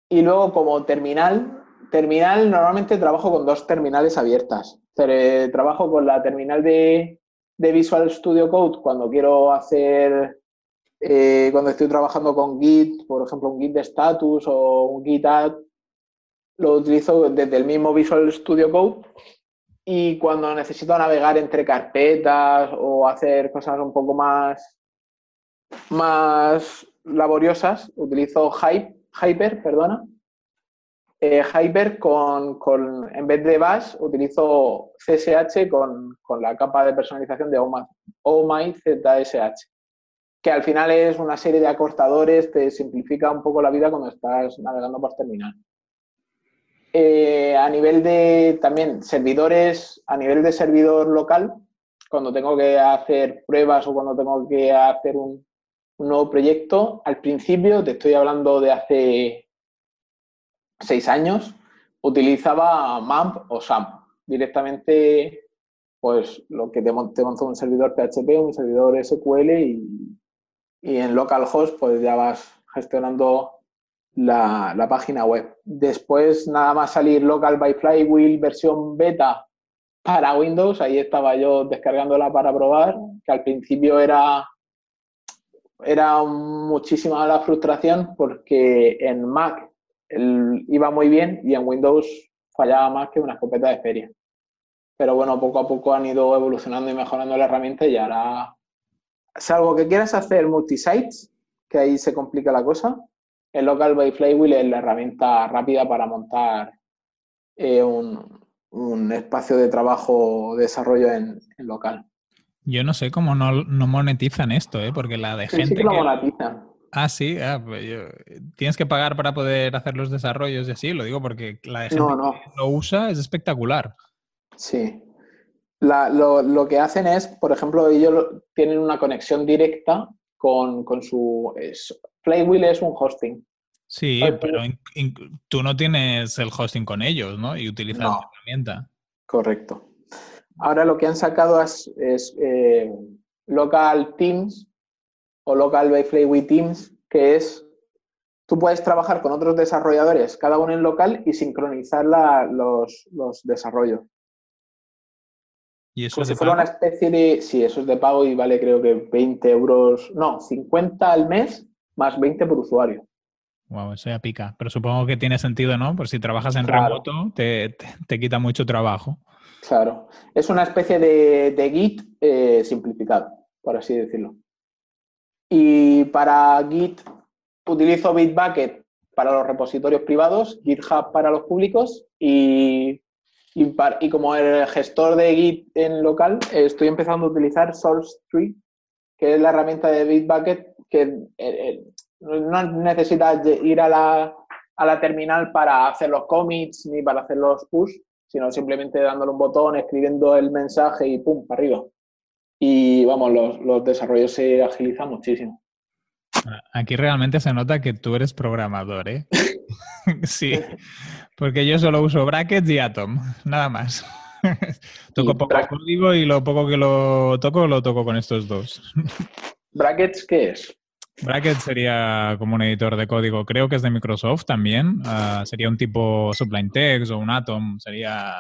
Y luego como terminal, terminal normalmente trabajo con dos terminales abiertas. Trabajo con la terminal de, de Visual Studio Code cuando quiero hacer, eh, cuando estoy trabajando con Git, por ejemplo, un Git de status o un Git add, lo utilizo desde el mismo Visual Studio Code. Y cuando necesito navegar entre carpetas o hacer cosas un poco más, más laboriosas, utilizo Hyper, perdona, eh, Hyper con, en vez de Bash, utilizo CSH con, la capa de personalización de OMyZSH, que al final es una serie de acortadores, te simplifica un poco la vida cuando estás navegando por terminal. Eh, a nivel de también servidores, a nivel de servidor local, cuando tengo que hacer pruebas o cuando tengo que hacer un nuevo proyecto, al principio, te estoy hablando de hace seis años, utilizaba MAMP o SAMP. Directamente, pues lo que te, montó un servidor PHP, un servidor SQL y, en localhost pues ya vas gestionando la, página web. Después, nada más salir Local by Flywheel versión beta para Windows, ahí estaba yo descargándola para probar, que al principio era, era muchísima la frustración porque en Mac iba muy bien y en Windows fallaba más que una escopeta de feria. Pero bueno, poco a poco han ido evolucionando y mejorando la herramienta y ahora, salvo que quieras hacer multisites, que ahí se complica la cosa, el Local by Flywheel es la herramienta rápida para montar eh, un, espacio de trabajo, desarrollo en, local. Yo no sé cómo no, monetizan esto, ¿eh? porque la de gente. Sí que lo monetizan. Ah, sí, ah, pues tienes que pagar para poder hacer los desarrollos y así, lo digo porque la gente que lo usa es espectacular. Sí. lo, que hacen es, por ejemplo, ellos tienen una conexión directa con, su... Es, Flywheel es un hosting. Sí, pero tú no tienes el hosting con ellos, ¿no? Y utilizas la herramienta. Correcto. Ahora lo que han sacado es, eh, Local Teams, o Local by Flywheel Teams, que es, tú puedes trabajar con otros desarrolladores, cada uno en local, y sincronizar los, desarrollos. ¿Y eso Como es si fuera pago? una especie de. Sí, eso es de pago y vale creo que 20 euros. No, 50 al mes más 20 por usuario. Wow, eso ya pica. Pero supongo que tiene sentido, ¿no? Por si trabajas en Claro. remoto, te, te- te quita mucho trabajo. Claro. Es una especie de, de Git eh, simplificado, por así decirlo. Y para Git utilizo Bitbucket para los repositorios privados, GitHub para los públicos y, como el gestor de Git en local, estoy empezando a utilizar SourceTree, que es la herramienta de Bitbucket que eh, eh, no necesitas ir a la, a la terminal para hacer los commits ni para hacer los push, sino simplemente dándole un botón, escribiendo el mensaje y pum, para arriba. Y vamos, los, los desarrollos se agilizan muchísimo. Aquí realmente se nota que tú eres programador, ¿eh? sí, porque yo solo uso brackets y Atom, nada más. toco Y poco código y lo poco que lo toco, lo toco con estos dos. ¿Brackets qué es? Bracket sería como un editor de código, creo que es de Microsoft también. Ah, sería un tipo Sublime Text o un Atom. Sería.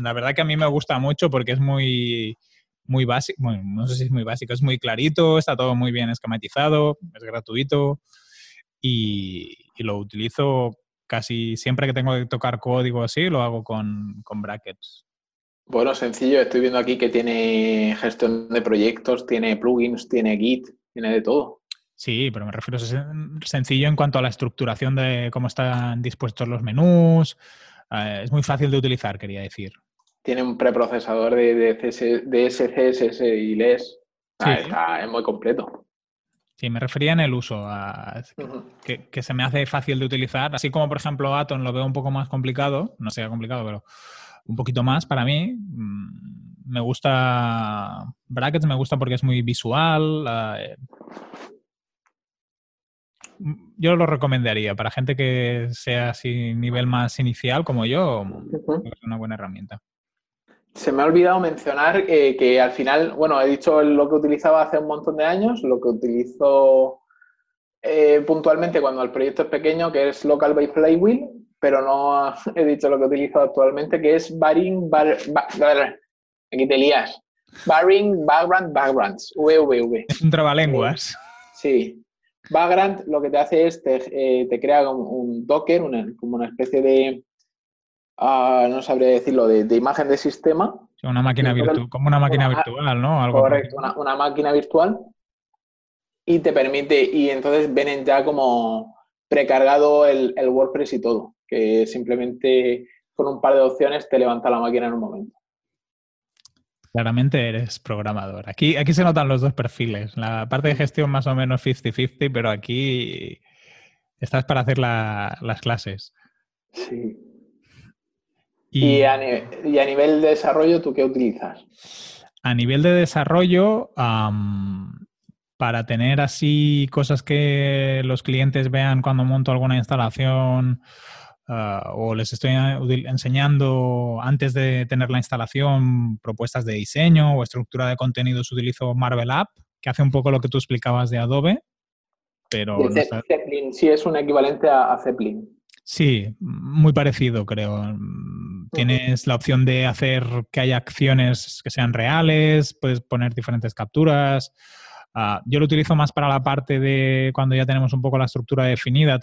La verdad que a mí me gusta mucho porque es muy, muy básico. Bueno, no sé si es muy básico, es muy clarito, está todo muy bien esquematizado, es gratuito y, y lo utilizo casi siempre que tengo que tocar código así, lo hago con, con brackets. Bueno, sencillo, estoy viendo aquí que tiene gestión de proyectos, tiene plugins, tiene Git, tiene de todo. Sí, pero me refiero a sen- sencillo en cuanto a la estructuración de cómo están dispuestos los menús. Eh, es muy fácil de utilizar, quería decir. Tiene un preprocesador de, de, CS de SCSS y LES. Ah, Sí. está, es muy completo. Sí, me refería en el uso, a que, que se me hace fácil de utilizar. Así como, por ejemplo, Atom lo veo un poco más complicado, no sea complicado, pero un poquito más para mí. Mm, Me gusta Brackets, me gusta porque es muy visual. eh, mm, Yo lo recomendaría para gente que sea así nivel más inicial como yo, es una buena herramienta. Se me ha olvidado mencionar eh, que al final, bueno, he dicho lo que utilizaba hace un montón de años, lo que utilizo eh, puntualmente cuando el proyecto es pequeño, que es Local by Flywheel, pero no he dicho lo que utilizo actualmente, que es Varying, Bar- Ba- Bar- aquí te lías, Varying Background Backgrounds, VVV. Es un trabalenguas. Sí. Vagrant lo que te hace es te, eh, te crea un, un Docker, una- como una especie de, ah, no sabría decirlo, de, de imagen de sistema. Una máquina virtual, como una máquina una- virtual, ¿no? Algo Correcto, una, una máquina virtual. Y te permite, y entonces vienen ya como precargado el, el WordPress y todo, que simplemente con un par de opciones te levanta la máquina en un momento. Claramente eres programador. Aquí, aquí se notan los dos perfiles. La parte de gestión más o menos 50-50, pero aquí estás para hacer la- las clases. Sí. Y, Y a, ni- y a nivel de desarrollo, ¿tú qué utilizas? a nivel de desarrollo, para tener así cosas que los clientes vean cuando monto alguna instalación ah, o les estoy enseñando antes de tener la instalación propuestas de diseño o estructura de contenidos, utilizo Marvel App, que hace un poco lo que tú explicabas de Adobe, pero De no Ze- está- Zeppelin, sí es un equivalente a, a Zeppelin. Sí, muy parecido, creo. Tienes la opción de hacer que haya acciones que sean reales, puedes poner diferentes capturas. Ah, yo lo utilizo más para la parte de cuando ya tenemos un poco la estructura definida,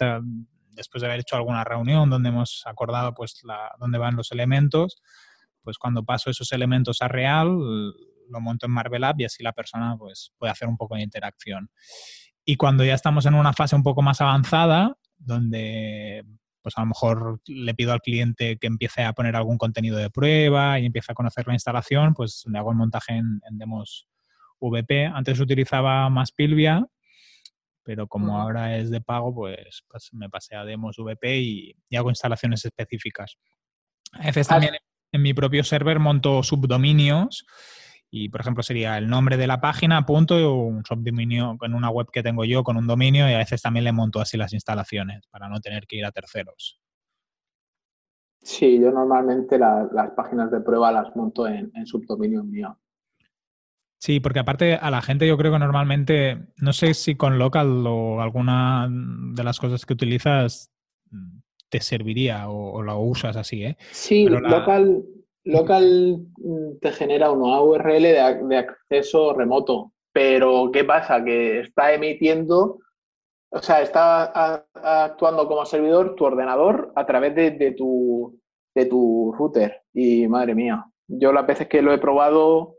después de haber hecho alguna reunión donde hemos acordado pues dónde van los elementos, pues cuando paso esos elementos a real, lo monto en Marvel App y así la persona pues puede hacer un poco de interacción. Y cuando ya estamos en una fase un poco más avanzada, donde pues a lo mejor le pido al cliente que empiece a poner algún contenido de prueba y empiece a conocer la instalación, pues le hago el montaje en, en demos VP. Antes utilizaba más Pilvia, pero como ahora es de pago, pues, pues me pasé a demos VP y, y hago instalaciones específicas. A veces también en mi propio server monto subdominios y, por ejemplo, sería el nombre de la página, punto, y un subdominio en una web que tengo yo con un dominio y a veces también le monto así las instalaciones para no tener que ir a terceros. Sí, yo normalmente la- las páginas de prueba las monto en, en subdominio mío. Sí, porque aparte a la gente yo creo que normalmente, no sé si con local o alguna de las cosas que utilizas mm, te serviría o, o lo usas así, ¿eh? Sí, la- local, local mm, te genera una URL de, acceso remoto, pero ¿qué pasa? Que está emitiendo, o sea, está actuando como servidor tu ordenador a través de, tu, de tu router. Y madre mía, yo las veces que lo he probado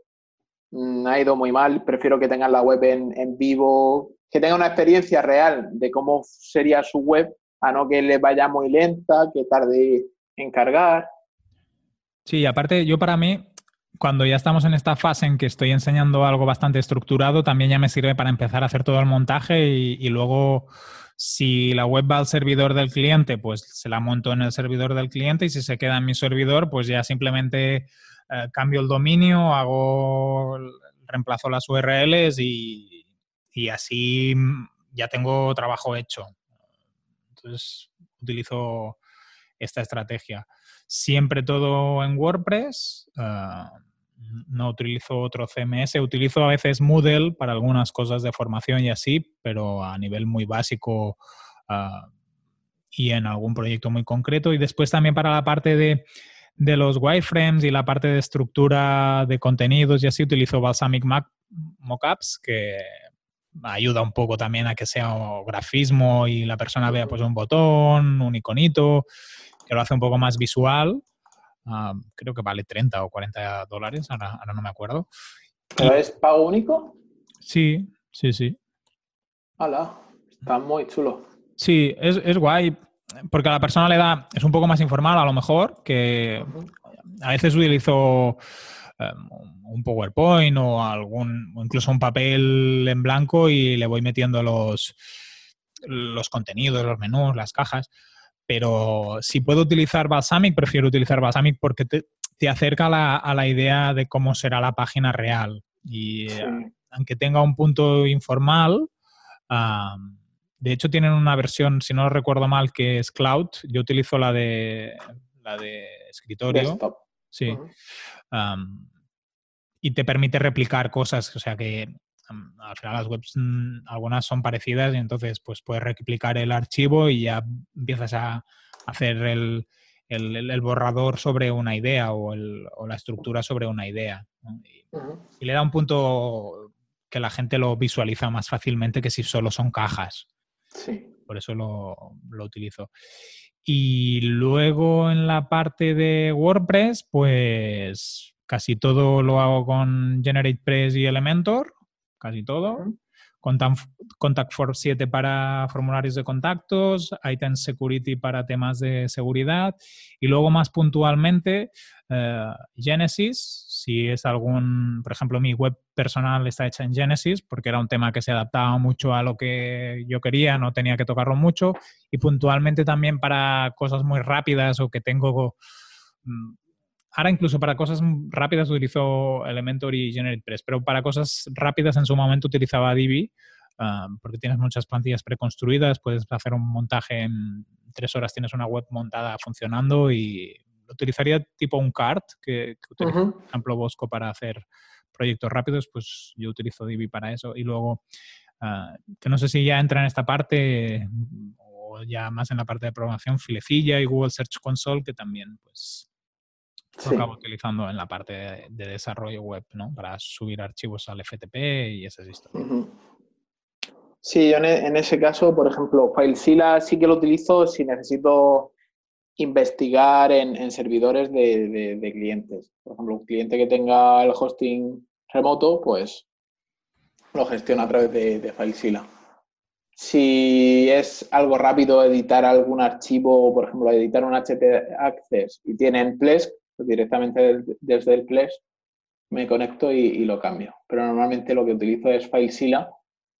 mm, ha ido muy mal. Prefiero que tengan la web en, en vivo, que tenga una experiencia real de cómo sería su web, a no que le vaya muy lenta, que tarde en cargar. Sí, aparte yo para mí, cuando ya estamos en esta fase en que estoy enseñando algo bastante estructurado, también ya me sirve para empezar a hacer todo el montaje y, luego si la web va al servidor del cliente, pues se la monto en el servidor del cliente y si se queda en mi servidor, pues ya simplemente eh, cambio el dominio, hago, reemplazo las URLs y, y así ya tengo trabajo hecho. Entonces utilizo esta estrategia siempre todo en WordPress. Ah, no utilizo otro CMS, utilizo a veces Moodle para algunas cosas de formación y así, pero a nivel muy básico ah, y en algún proyecto muy concreto. Y después también para la parte de, los wireframes y la parte de estructura de contenidos y así utilizo Balsamic Mockups, que ayuda un poco también a que sea grafismo y la persona vea pues un botón, un iconito que lo hace un poco más visual. Creo que vale 30 o 40 dólares, ahora, no me acuerdo. ¿Pero es pago único? Sí, sí, sí. Hola, está muy chulo. Sí, es, es guay, porque a la persona le da, es un poco más informal a lo mejor, que a veces utilizo em, un PowerPoint o algún, o incluso un papel en blanco y le voy metiendo los, los contenidos, los menús, las cajas pero si puedo utilizar Balsamic, prefiero utilizar Balsamic porque te, acerca a la idea de cómo será la página real. Y eh, aunque tenga un punto informal, de hecho tienen una versión, si no recuerdo mal, que es Cloud. Yo utilizo la de, la de escritorio. Sí. y te permite replicar cosas, o sea que al final las webs mm, algunas son parecidas y entonces pues puedes replicar el archivo y ya empiezas a hacer el, borrador sobre una idea o, la estructura sobre una idea. Y, le da un punto que la gente lo visualiza más fácilmente que si solo son cajas. Por eso lo, lo utilizo. Y luego en la parte de WordPress, pues casi todo lo hago con GeneratePress y Elementor casi todo. Contact, for 7 para formularios de contactos, Item Security para temas de seguridad y luego más puntualmente eh, Genesis, si es algún, por ejemplo, mi web personal está hecha en Genesis porque era un tema que se adaptaba mucho a lo que yo quería, no tenía que tocarlo mucho y puntualmente también para cosas muy rápidas o que tengo mm, Ahora incluso para cosas rápidas utilizo Elementor y GeneratePress, pero para cosas rápidas en su momento utilizaba Divi ah, porque tienes muchas plantillas preconstruidas, puedes hacer un montaje en tres horas, tienes una web montada funcionando y utilizaría tipo un cart que, utiliza, por ejemplo, Bosco para hacer proyectos rápidos, pues yo utilizo Divi para eso. Y luego ah, que no sé si ya entra en esta parte o ya más en la parte de programación, Filecilla y Google Search Console, que también pues lo acabo utilizando en la parte de, desarrollo web, ¿no? Para subir archivos al FTP y esas historias. Sí, yo en, ese caso, por ejemplo, FileZilla sí que lo utilizo si necesito investigar en, servidores de, clientes. Por ejemplo, un cliente que tenga el hosting remoto, pues lo gestiona a través de, FileZilla. Si es algo rápido editar algún archivo, por ejemplo, editar un HT Access y tienen Plesk, directamente desde el Plex me conecto y, lo cambio. Pero normalmente lo que utilizo es FileZilla.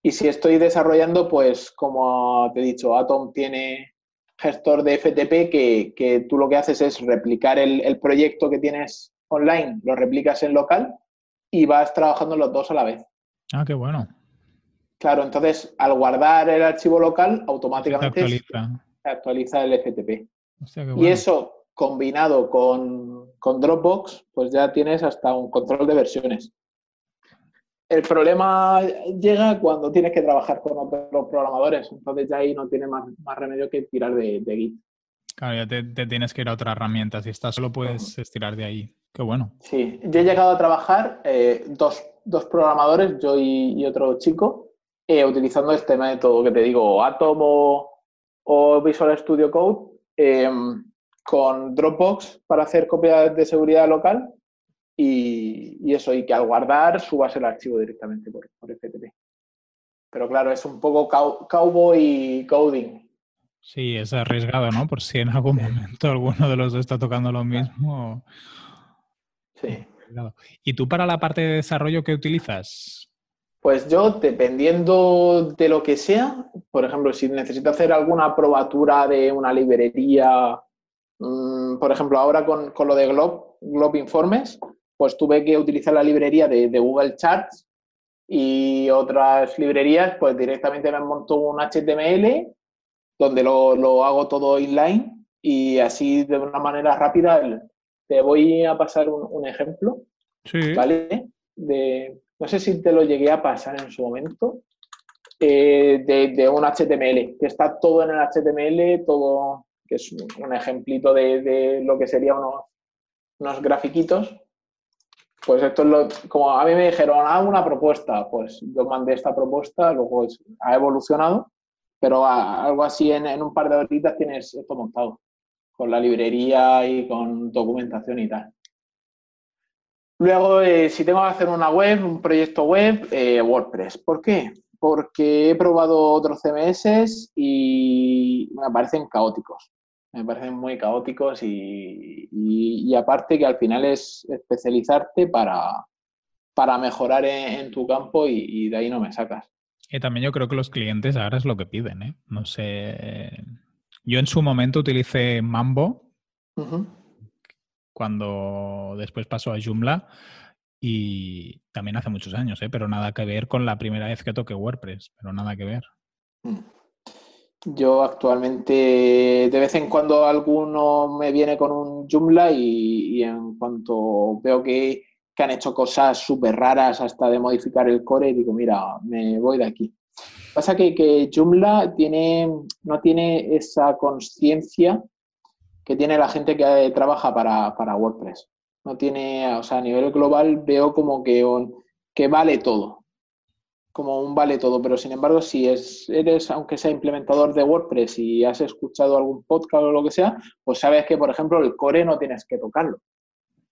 Y si estoy desarrollando, pues como te he dicho, Atom tiene gestor de FTP que, tú lo que haces es replicar el, proyecto que tienes online, lo replicas en local y vas trabajando los dos a la vez. Ah, qué bueno. Claro, entonces al guardar el archivo local, automáticamente se actualiza. el FTP. Y eso combinado con, Dropbox, pues ya tienes hasta un control de versiones. El problema llega cuando tienes que trabajar con otros programadores, entonces ya ahí no tiene más, remedio que tirar de, Git. Claro, ya te, tienes que ir a otra herramienta, si estás solo puedes estirar de ahí. Qué bueno. Sí, yo he llegado a trabajar eh, dos, programadores, yo y, otro chico, eh, utilizando este método que te digo, Atom o, Visual Studio Code, em, con Dropbox para hacer copias de seguridad local y, eso, y que al guardar subas el archivo directamente por, por FTP. Pero claro, es un poco cowboy coding. Sí, es arriesgado, ¿no? Por si en algún momento alguno de los dos está tocando lo mismo. Sí. ¿Y tú para la parte de desarrollo qué utilizas? Pues yo, dependiendo de lo que sea, por ejemplo, si necesito hacer alguna probatura de una librería, mm, por ejemplo, ahora con, lo de Glob, Glob Informes, pues tuve que utilizar la librería de, de, Google Charts y otras librerías, pues directamente me monto un HTML donde lo, lo hago todo inline y así de una manera rápida te voy a pasar un, ejemplo, ¿vale? De, no sé si te lo llegué a pasar en su momento, eh, de, un HTML, que está todo en el HTML, todo, que es un ejemplito de, lo que sería unos, unos grafiquitos. Pues esto es lo, como a mí me dijeron, haz una propuesta, pues yo mandé esta propuesta, luego ha evolucionado, pero algo así en, en un par de horitas tienes esto montado con la librería y con documentación y tal. Luego, eh, si tengo que hacer una web, un proyecto web, eh, WordPress. ¿Por qué? Porque he probado otros CMS y me parecen caóticos. Me parecen muy caóticos y, aparte que al final es especializarte para, para mejorar en, tu campo y, de ahí no me sacas. Y también yo creo que los clientes ahora es lo que piden, ¿eh? No sé, yo en su momento utilicé Mambo, cuando después pasó a Joomla, y también hace muchos años, ¿eh? pero nada que ver con la primera vez que toqué WordPress, pero nada que ver. Mm. Yo actualmente, de vez en cuando alguno me viene con un Joomla y, en cuanto veo que, que han hecho cosas súper raras hasta de modificar el core, digo, mira, me voy de aquí. Pasa que, que Joomla tiene, no tiene esa conciencia que tiene la gente que trabaja para, WordPress. No tiene, o sea, a nivel global veo como que, que vale todo, como un vale todo, pero sin embargo, si es, eres, aunque sea implementador de WordPress y has escuchado algún podcast o lo que sea, pues sabes que, por ejemplo, el core no tienes que tocarlo.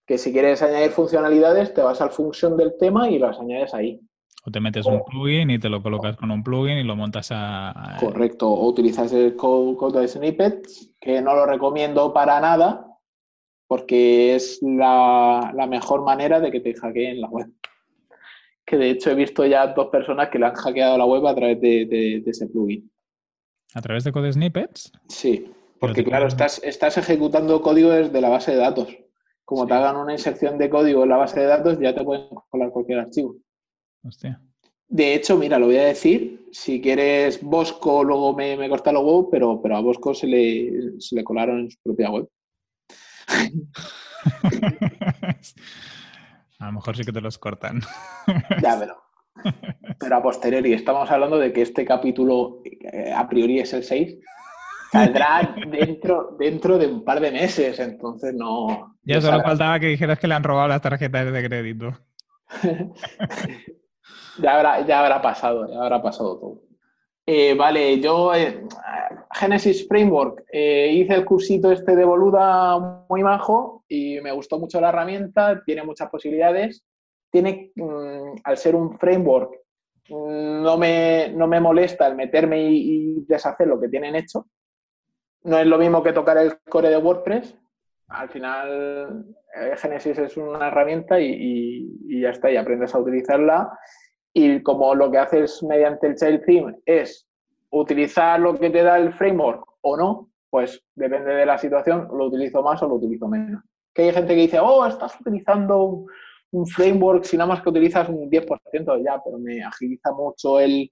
Que si quieres añadir funcionalidades, te vas al función del tema y las añades ahí. O te metes un plugin y te lo colocas con un plugin y lo montas a... Correcto, o utilizas el code, de snippets, que no lo recomiendo para nada, porque es la, mejor manera de que te hackeen la web. Que de hecho he visto ya dos personas que le han hackeado la web a través de, ese plugin. ¿A través de code snippets? Sí, porque claro, estás, estás ejecutando código desde la base de datos. Como te hagan una inserción de código en la base de datos, ya te pueden colar cualquier archivo. De hecho, mira, lo voy a decir. Si quieres Bosco, luego me, me corta los huevos, pero, pero a Bosco se le, se le colaron en su propia web. a lo mejor sí que te los cortan. ya, pero. Pero a posteriori, estamos hablando de que este capítulo eh, a priori es el 6. Saldrá dentro, dentro de un par de meses, entonces no. Ya solo faltaba que dijeras que le han robado las tarjetas de crédito. ya, habrá, ya habrá pasado, ya habrá pasado todo. Eh, vale, yo eh, Genesis Framework eh, hice el cursito este de Boluda muy majo y me gustó mucho la herramienta, tiene muchas posibilidades. Tiene, mm, al ser un framework, mm, no, me, no me molesta el meterme y, deshacer lo que tienen hecho. No es lo mismo que tocar el core de WordPress. Al final, Genesis es una herramienta y, y ya está, y aprendes a utilizarla y como lo que haces mediante el child theme es utilizar lo que te da el framework o no, pues depende de la situación, lo utilizo más o lo utilizo menos. Que hay gente que dice, oh, estás utilizando un framework si nada más que utilizas un 10%, ya, pero me agiliza mucho el,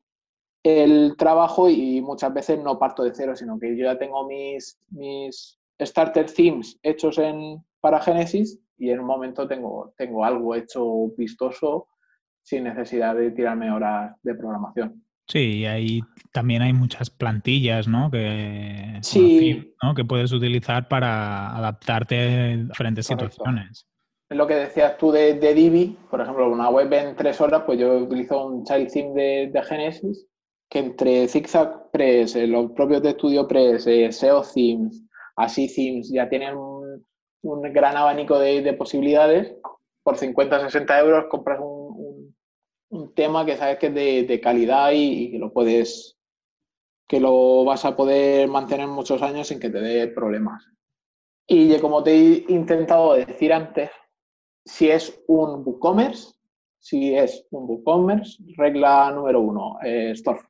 el trabajo y muchas veces no parto de cero, sino que yo ya tengo mis, mis starter themes hechos en, para Genesis y en un momento tengo, tengo algo hecho vistoso sin necesidad de tirarme horas de programación. Sí, y ahí también hay muchas plantillas, ¿no? Que, sí. que puedes utilizar para adaptarte a diferentes situaciones. lo que decías tú de, de Divi, por ejemplo, una web en tres horas, pues yo utilizo un child theme de, de Genesis, que entre Zigzag Press, eh, los propios de Studio Press, eh, SEO Themes, así Themes, ya tienen un, un gran abanico de, de, posibilidades. Por 50 60 euros compras un, un tema que sabes que es de, calidad y, que lo puedes, que lo vas a poder mantener muchos años sin que te dé problemas. Y como te he intentado decir antes, si es un WooCommerce, si es un WooCommerce, regla número uno, eh, Store.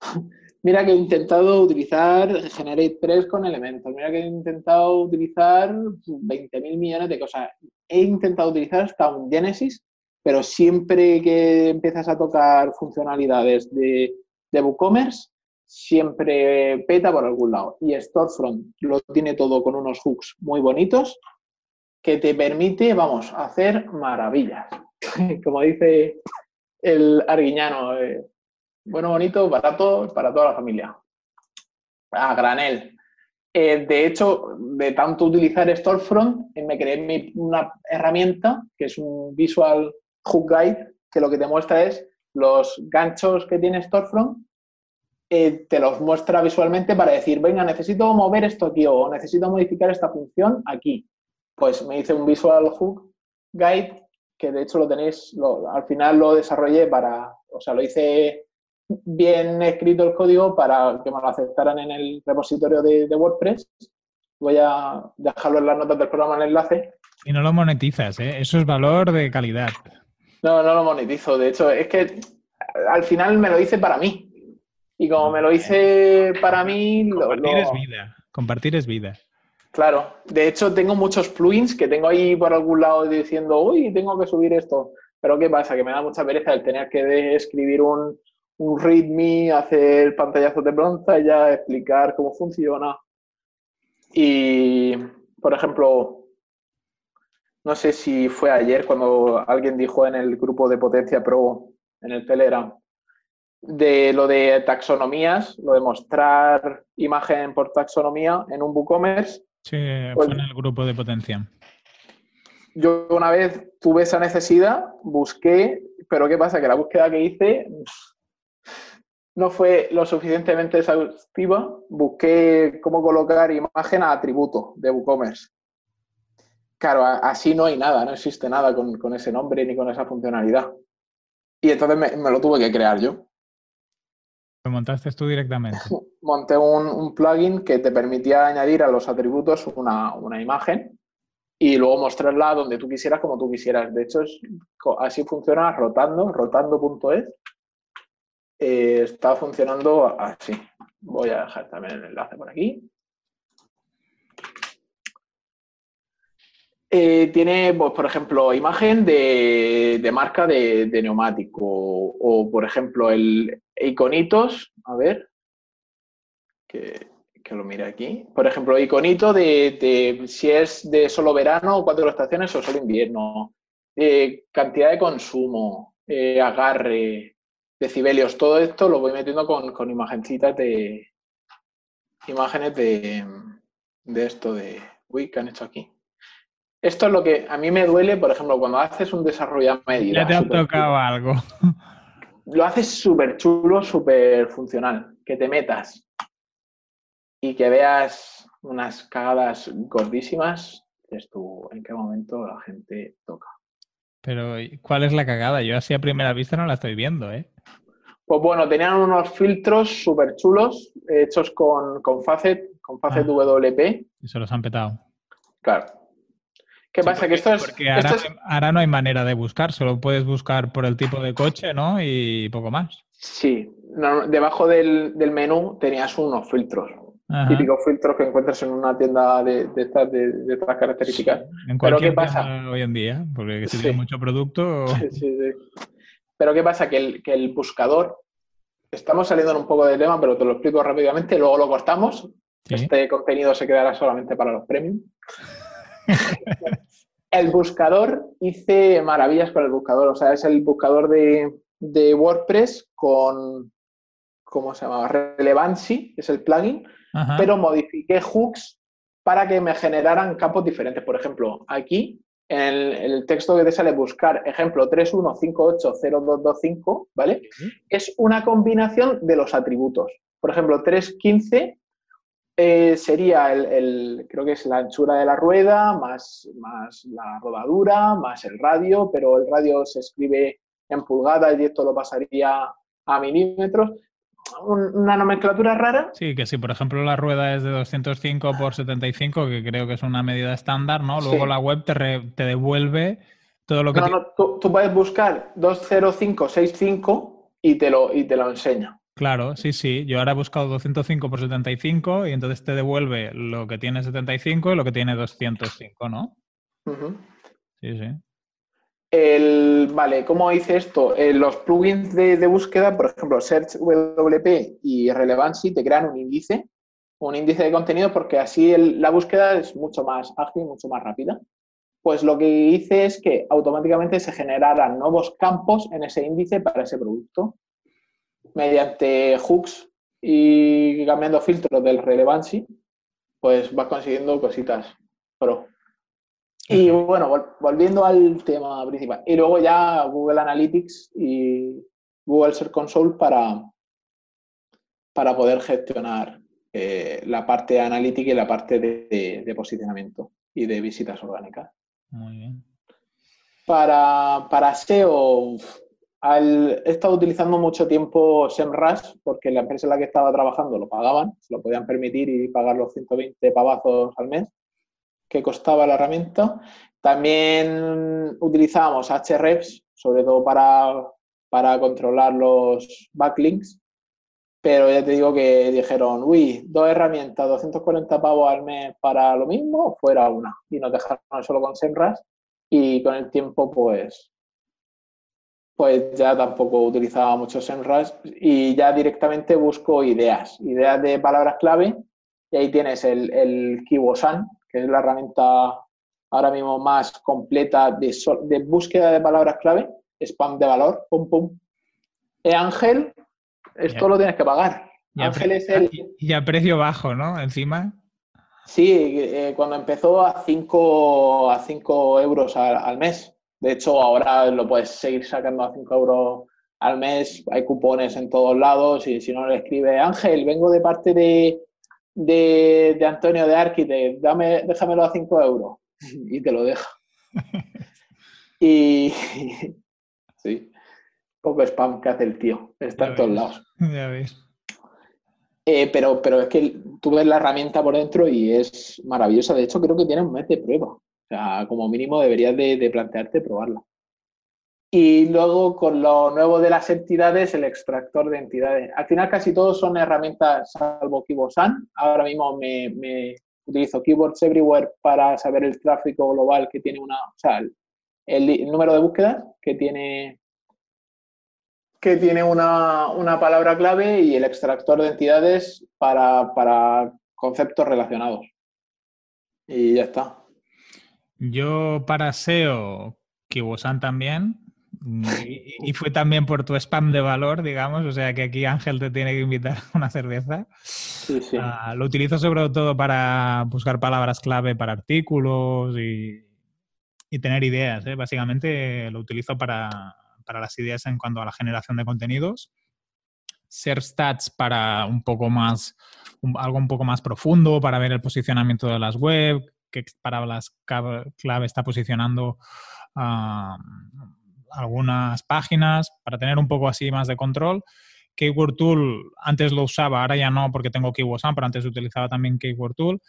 mira que he intentado utilizar GeneratePress con elementos, mira que he intentado utilizar 20.000 millones de cosas. He intentado utilizar hasta un Genesis, pero siempre que empiezas a tocar funcionalidades de, de WooCommerce, siempre peta por algún lado. Y Storefront lo tiene todo con unos hooks muy bonitos que te permite, vamos, hacer maravillas. Como dice el arguiñano, eh, bueno, bonito, barato, para toda la familia. A granel. Eh, de hecho, de tanto utilizar Storefront, me creé mi, una herramienta que es un Visual Hook Guide, que lo que te muestra es los ganchos que tiene Storefront eh, te los muestra visualmente para decir, venga, necesito mover esto aquí o necesito modificar esta función aquí. Pues me hice un Visual Hook Guide que de hecho lo tenéis, al final lo desarrollé para, o sea, lo hice bien escrito el código para que me lo aceptaran en el repositorio de, WordPress. Voy a dejarlo en las notas del programa el enlace. Y no lo monetizas, ¿eh? Eso es valor de calidad. No, no lo monetizo. De hecho, es que al final me lo hice para mí. Y como me lo hice para mí... Compartir lo, es vida. Compartir es vida. Claro. De hecho, tengo muchos plugins que tengo ahí por algún lado diciendo, uy, tengo que subir esto. Pero ¿qué pasa? Que me da mucha pereza el tener que escribir un, un readme, hacer pantallazos de pantalla, explicar cómo funciona. Y, por ejemplo, no sé si fue ayer cuando alguien dijo en el grupo de Potencia Pro, en el Telegram, de lo de taxonomías, lo de mostrar imagen por taxonomía en un WooCommerce. Sí, pues, fue en el grupo de potencia. Yo una vez tuve esa necesidad, busqué, pero ¿qué pasa? Que la búsqueda que hice no fue lo suficientemente exhaustiva. Busqué cómo colocar imagen a atributo de WooCommerce. Claro, así no hay nada, no existe nada con, con ese nombre ni con esa funcionalidad. Y entonces me, me lo tuve que crear yo. Lo montaste tú directamente. Monté un, un, plugin que te permitía añadir a los atributos una, una, imagen y luego mostrarla donde tú quisieras, como tú quisieras. De hecho, es, así funciona rotando, rotando.es. Eh, está funcionando así. Voy a dejar también el enlace por aquí. Eh, tiene, pues, por ejemplo, imagen de, de marca de, de, neumático o, por ejemplo, el iconitos, a ver, que, que lo mire aquí. Por ejemplo, iconito de, si es de solo verano o cuatro estaciones o solo invierno. Eh, cantidad de consumo, eh, agarre, decibelios, todo esto lo voy metiendo con, con imagencitas de imágenes de, de esto de... Uy, ¿qué han hecho aquí? Esto es lo que a mí me duele, por ejemplo, cuando haces un desarrollo a medida. Ya te ha tocado algo. Lo haces súper chulo, súper funcional. Que te metas y que veas unas cagadas gordísimas, es tú en qué momento la gente toca. Pero, ¿cuál es la cagada? Yo así a primera vista no la estoy viendo, ¿eh? Pues bueno, tenían unos filtros súper chulos, hechos con, con Facet, con Facet ah, WP. Y se los han petado. Claro, ¿Qué sí, pasa? Porque, que esto es. Porque ahora, esto es... ahora, no hay manera de buscar, solo puedes buscar por el tipo de coche, ¿no? Y poco más. Sí, no, debajo del, del, menú tenías unos filtros. Ajá. Típicos filtros que encuentras en una tienda de, de, estas, de, de estas características. Sí, en Pero ¿qué pasa? Hoy en día, porque si sí. tiene mucho producto. Sí, Pero ¿qué pasa? Que el, que el buscador. Estamos saliendo un poco del tema, pero te lo explico rápidamente, luego lo cortamos. Este contenido se quedará solamente para los premium. el buscador, hice maravillas con el buscador. O sea, es el buscador de, de WordPress con, ¿cómo se llama? Relevancy, es el plugin, Ajá. pero modifiqué hooks para que me generaran campos diferentes. Por ejemplo, aquí en el, texto que te sale buscar, ejemplo 31580225, ¿vale? Es una combinación de los atributos. Por ejemplo, 315 eh, sería el, creo que es la anchura de la rueda, más, más la rodadura, más el radio, pero el radio se escribe en pulgadas y esto lo pasaría a milímetros una nomenclatura rara. Sí, que si por ejemplo la rueda es de 205 por 75, que creo que es una medida estándar, ¿no? Luego la web te, te, devuelve todo lo que... No, no, tú, puedes buscar 20565 y te, lo, y te lo enseña. Claro, sí, sí. Yo ahora he buscado 205 por 75 y entonces te devuelve lo que tiene 75 y lo que tiene 205, ¿no? Sí, sí. El, vale, ¿cómo hice esto? Eh, los plugins de, búsqueda, por ejemplo, Search WP y Relevancy, te crean un índice, un índice de contenido, porque así la búsqueda es mucho más ágil, mucho más rápida. Pues lo que hice es que automáticamente se generaran nuevos campos en ese índice para ese producto, mediante hooks y cambiando filtros del Relevancy, pues vas consiguiendo cositas pro. Y bueno, volviendo al tema principal. Y luego ya Google Analytics y Google Search Console para, para poder gestionar eh, la parte analítica y la parte de, posicionamiento y de visitas orgánicas. Muy bien. Para, para SEO, he estado utilizando mucho tiempo SEMrush porque la empresa en la que estaba trabajando lo pagaban, se lo podían permitir y pagar los 120 pavazos al mes que costaba la herramienta. También utilizábamos Hrefs, sobre todo para, para controlar los backlinks, pero ya te digo que dijeron, uy, dos herramientas, 240 pavos al mes para lo mismo, fuera una. Y nos dejaron solo con SEMrush y con el tiempo, pues, pues ya tampoco utilizaba mucho SEMrush y ya directamente busco ideas, ideas de palabras clave y ahí tienes el, el Kibosan, que es la herramienta ahora mismo más completa de, de búsqueda de palabras clave, spam de valor, pum, pum. E Ángel, esto lo tienes que pagar. Y Ángel es el... Y a precio bajo, ¿no? Encima. Sí, eh, cuando empezó a 5 a cinco euros al, mes. De hecho, ahora lo puedes seguir sacando a 5 euros al mes. Hay cupones en todos lados y si no le escribe Ángel, vengo de parte de, de, Antonio de Arquitect, dame, déjamelo a 5 euros y te lo deja. y sí, poco spam que hace el tío, está en todos lados. Ya ves. Eh, pero, pero es que tú ves la herramienta por dentro y es maravillosa. De hecho, creo que tiene un mes de prueba. Sea, como mínimo deberías de plantearte probarla. Y luego con lo nuevo de las entidades, el extractor de entidades. Al final casi todos son herramientas, salvo KeyboardSan. Ahora mismo me, utilizo Keyboards Everywhere para saber el tráfico global que tiene una, o sea, el, número de búsquedas que tiene que tiene una, una, palabra clave y el extractor de entidades para, para conceptos relacionados. Y ya está. Yo para SEO, Kibosan también, y, fue también por tu spam de valor, digamos, o sea que aquí Ángel te tiene que invitar a una cerveza. Sí, sí. Ah, lo utilizo sobre todo para buscar palabras clave para artículos y, tener ideas. ¿eh? Básicamente lo utilizo para, las ideas en cuanto a la generación de contenidos. Ser stats para un poco más, algo un poco más profundo, para ver el posicionamiento de las web, qué palabras clave está posicionando. Algunas páginas para tener un poco así más de control. Keyword Tool antes lo usaba, ahora ya no porque tengo KeywordSan, pero antes utilizaba también Keyword Tool.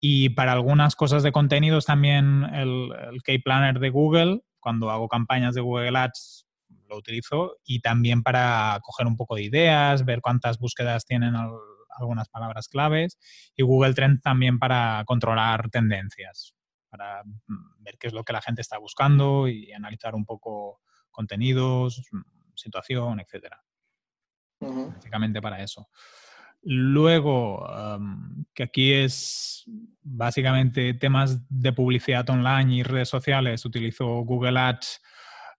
Y para algunas cosas de contenidos también el, el K-Planner de Google, cuando hago campañas de Google Ads lo utilizo y también para coger un poco de ideas, ver cuántas búsquedas tienen algunas palabras claves y Google Trends también para controlar tendencias para mm, ver qué es lo que la gente está buscando y analizar un poco contenidos, mm, situación, etcétera. Básicamente para eso. Luego, que aquí es básicamente temas de publicidad online y redes sociales, utilizo Google Ads,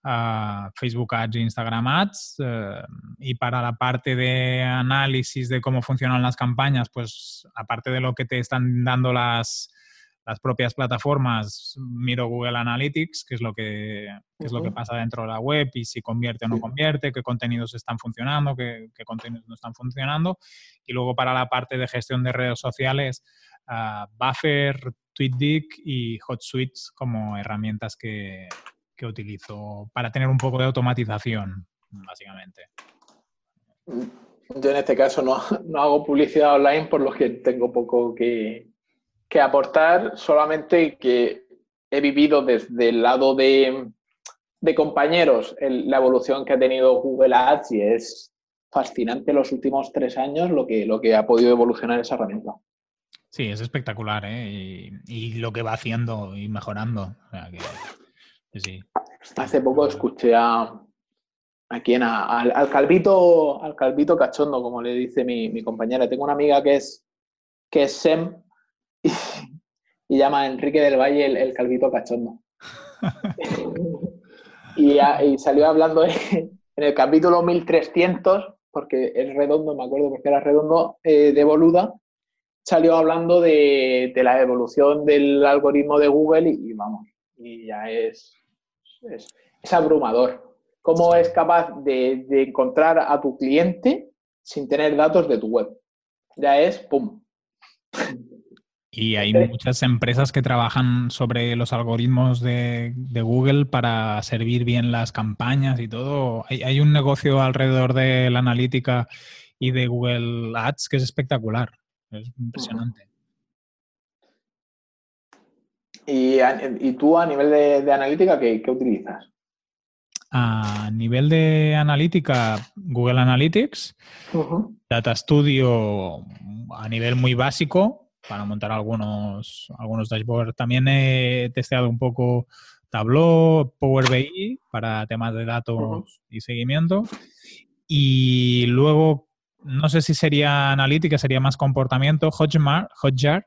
ah, Facebook Ads e Instagram Ads. Eh, y para la parte de análisis de cómo funcionan las campañas, pues aparte de lo que te están dando las, las propias plataformas, miro Google Analytics, que es lo que, es lo que pasa dentro de la web y si convierte o no convierte, qué contenidos están funcionando, qué, contenidos no están funcionando. Y luego para la parte de gestión de redes sociales, uh, Buffer, TweetDeck y HotSuite como herramientas que, que utilizo para tener un poco de automatización, básicamente. Yo en este caso no, no hago publicidad online, por lo que tengo poco que, que aportar solamente que he vivido desde el lado de, compañeros la evolución que ha tenido Google Ads y es fascinante los últimos tres años lo que, lo que ha podido evolucionar esa herramienta. Sí, es espectacular, ¿eh? Y, lo que va haciendo y mejorando. Hace poco escuché a, a quien, al, calvito, al calvito cachondo, como le dice mi, mi compañera. Tengo una amiga que es, que es SEM y, llama a Enrique del Valle el, calvito cachondo. y, salió hablando en el capítulo 1300, porque es redondo, me acuerdo porque era redondo, eh, de Boluda, salió hablando de, la evolución del algoritmo de Google y, vamos, y ya es, es, abrumador. ¿Cómo es capaz de, de encontrar a tu cliente sin tener datos de tu web? Ya es, ¡pum! Y hay muchas empresas que trabajan sobre los algoritmos de, Google para servir bien las campañas y todo. Hay, un negocio alrededor de la analítica y de Google Ads que es espectacular. Es impresionante. ¿Y, tú a nivel de, analítica ¿qué, utilizas? A nivel de analítica, Google Analytics, Data Studio a nivel muy básico, para montar algunos, algunos dashboards. También he testeado un poco Tableau, Power BI para temas de datos y seguimiento. Y luego, no sé si sería analítica, sería más comportamiento, Hotjar, Hotjar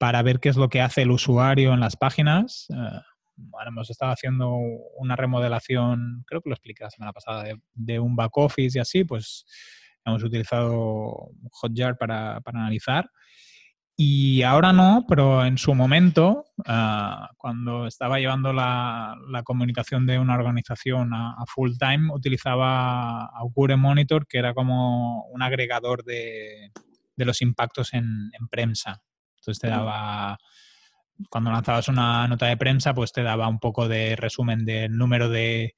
para ver qué es lo que hace el usuario en las páginas. Uh, hemos estado haciendo una remodelación, creo que lo expliqué la semana pasada, de, de un back office y así, pues hemos utilizado Hotjar para, para analizar. Y ahora no, pero en su momento, ah, cuando estaba llevando la, la, comunicación de una organización a, full time, utilizaba Augure Monitor, que era como un agregador de, de los impactos en, en, prensa. Entonces te daba, cuando lanzabas una nota de prensa, pues te daba un poco de resumen del número de,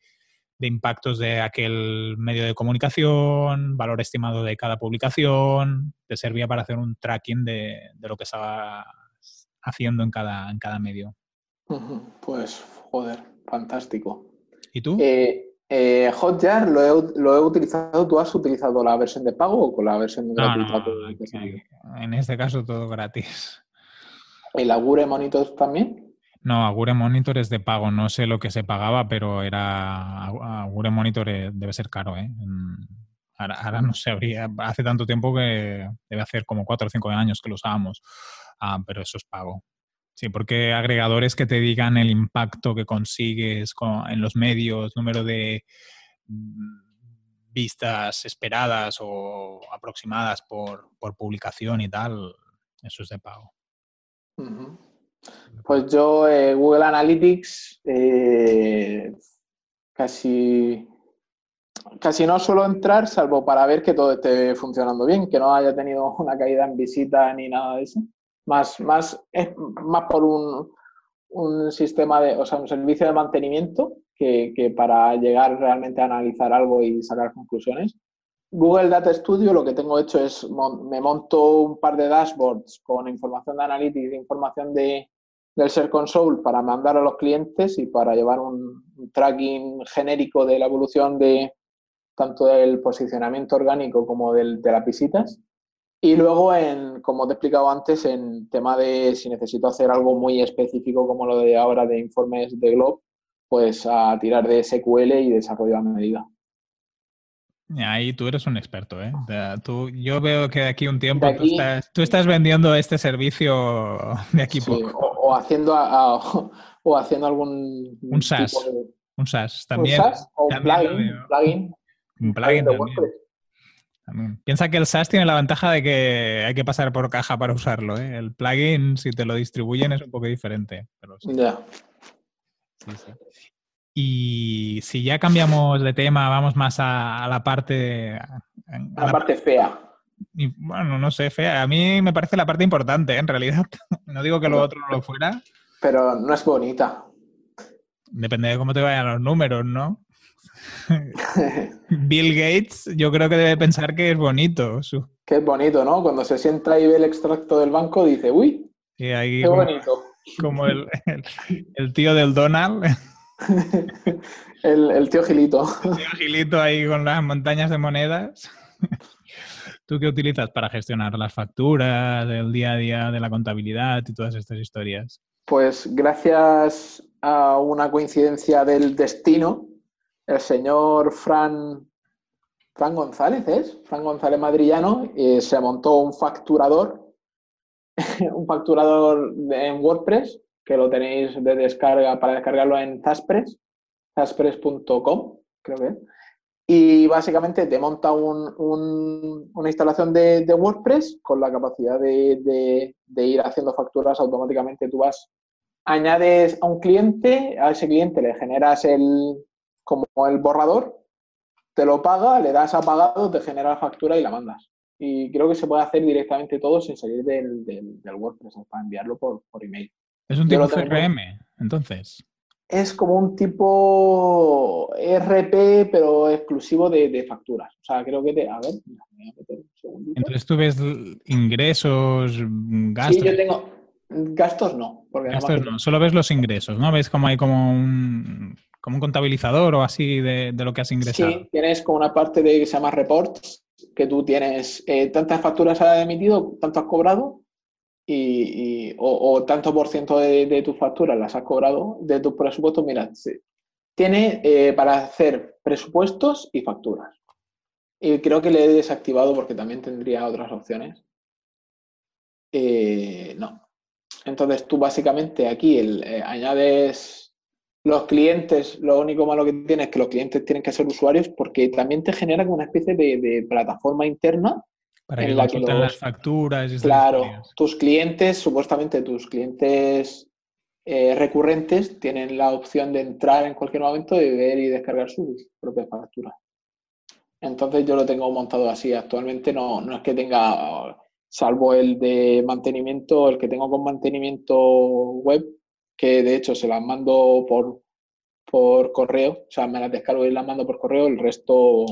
de impactos de aquel medio de comunicación, valor estimado de cada publicación, te servía para hacer un tracking de, lo que estaba haciendo en cada, en cada medio. Pues, joder, fantástico. ¿Y tú? Eh, eh, Hotjar lo he, lo he, utilizado. ¿Tú has utilizado la versión de pago o con la versión gratuita? en este caso todo gratis. ¿El Agure Monitor también? No, Agure Monitor es de pago. No sé lo que se pagaba, pero era. Agure Monitor eh, debe ser caro, ¿eh? Ahora, no sé, hace tanto tiempo que debe hacer como cuatro o cinco años que lo usábamos, ah, pero eso es pago. Sí, porque agregadores que te digan el impacto que consigues en los medios, número de mm, vistas esperadas o aproximadas por, publicación y tal, eso es de pago. Pues yo, eh, Google Analytics, eh, casi, casi no suelo entrar, salvo para ver que todo esté funcionando bien, que no haya tenido una caída en visita ni nada de eso. Más, más, es más por un, un sistema de, o sea, un servicio de mantenimiento que, que, para llegar realmente a analizar algo y sacar conclusiones. Google Data Studio lo que tengo hecho es, me monto un par de dashboards con información de analytics, información de, del Ser Console para mandar a los clientes y para llevar un, tracking genérico de la evolución de tanto del posicionamiento orgánico como del, de las visitas. Y luego, en, como te he explicado antes, en tema de si necesito hacer algo muy específico como lo de ahora de informes de Globe, pues a tirar de SQL y desarrollo a medida. Ahí tú eres un experto, ¿eh? Tú, yo veo que de aquí un tiempo tú, estás, vendiendo este servicio de aquí poco o haciendo, o haciendo algún. Un SaaS. Un SaaS también. Un SaaS o un plugin, Un plugin también. Piensa que el SaaS tiene la ventaja de que hay que pasar por caja para usarlo. ¿eh? El plugin, si te lo distribuyen, es un poco diferente. Ya. Y si ya cambiamos de tema, vamos más a, la parte... A, la, parte fea. bueno, no sé, fea. A mí me parece la parte importante, en realidad. No digo que lo otro no lo fuera. Pero no es bonita. Depende de cómo te vayan los números, ¿no? Bill Gates, yo creo que debe pensar que es bonito. Que es bonito, ¿no? Cuando se sienta y ve el extracto del banco, dice, uy, qué bonito. Como el, tío del Donald. el, tío Gilito. El tío Gilito ahí con las montañas de monedas. ¿Tú qué utilizas para gestionar las facturas, el día a día de la contabilidad y todas estas historias? Pues gracias a una coincidencia del destino, el señor Fran, Fran González, ¿es? Fran González Madrillano, y se montó un facturador, un facturador en WordPress, que lo tenéis de descarga para descargarlo en Zaspress, zaspress.com, creo que Y básicamente te monta una instalación de, WordPress con la capacidad de, de, ir haciendo facturas automáticamente. Tú vas, añades a un cliente, a ese cliente le generas el, como el borrador, te lo paga, le das a pagado, te genera la factura y la mandas. Y creo que se puede hacer directamente todo sin salir del, del, WordPress, para enviarlo por, por, email. ¿Es un tipo CRM, entonces? Es como un tipo RP, pero exclusivo de, facturas. O sea, creo que te... A ver, voy a meter un segundito. Entonces tú ves ingresos, gastos... Sí, yo tengo... Gastos no. Porque gastos no, solo ves los ingresos, ¿no? Ves como hay como un como un contabilizador o así de, lo que has ingresado. Sí, tienes como una parte de que se llama reports, que tú tienes eh, tantas facturas has emitido, tanto has cobrado, y, o, tanto por ciento de, tus facturas las has cobrado, de tus presupuestos, mira, tiene eh, para hacer presupuestos y facturas. Y creo que le he desactivado porque también tendría otras opciones. Eh, no. Entonces tú básicamente aquí el, añades los clientes, lo único malo que tiene es que los clientes tienen que ser usuarios porque también te genera como una especie de, plataforma interna para en la que las facturas. Y claro, tus clientes, supuestamente tus clientes eh, recurrentes tienen la opción de entrar en cualquier momento y ver y descargar sus propias facturas. Entonces yo lo tengo montado así. Actualmente no, no es que tenga, salvo el de mantenimiento, el que tengo con mantenimiento web, que de hecho se las mando por, por correo, o sea, me las descargo y las mando por correo, el resto,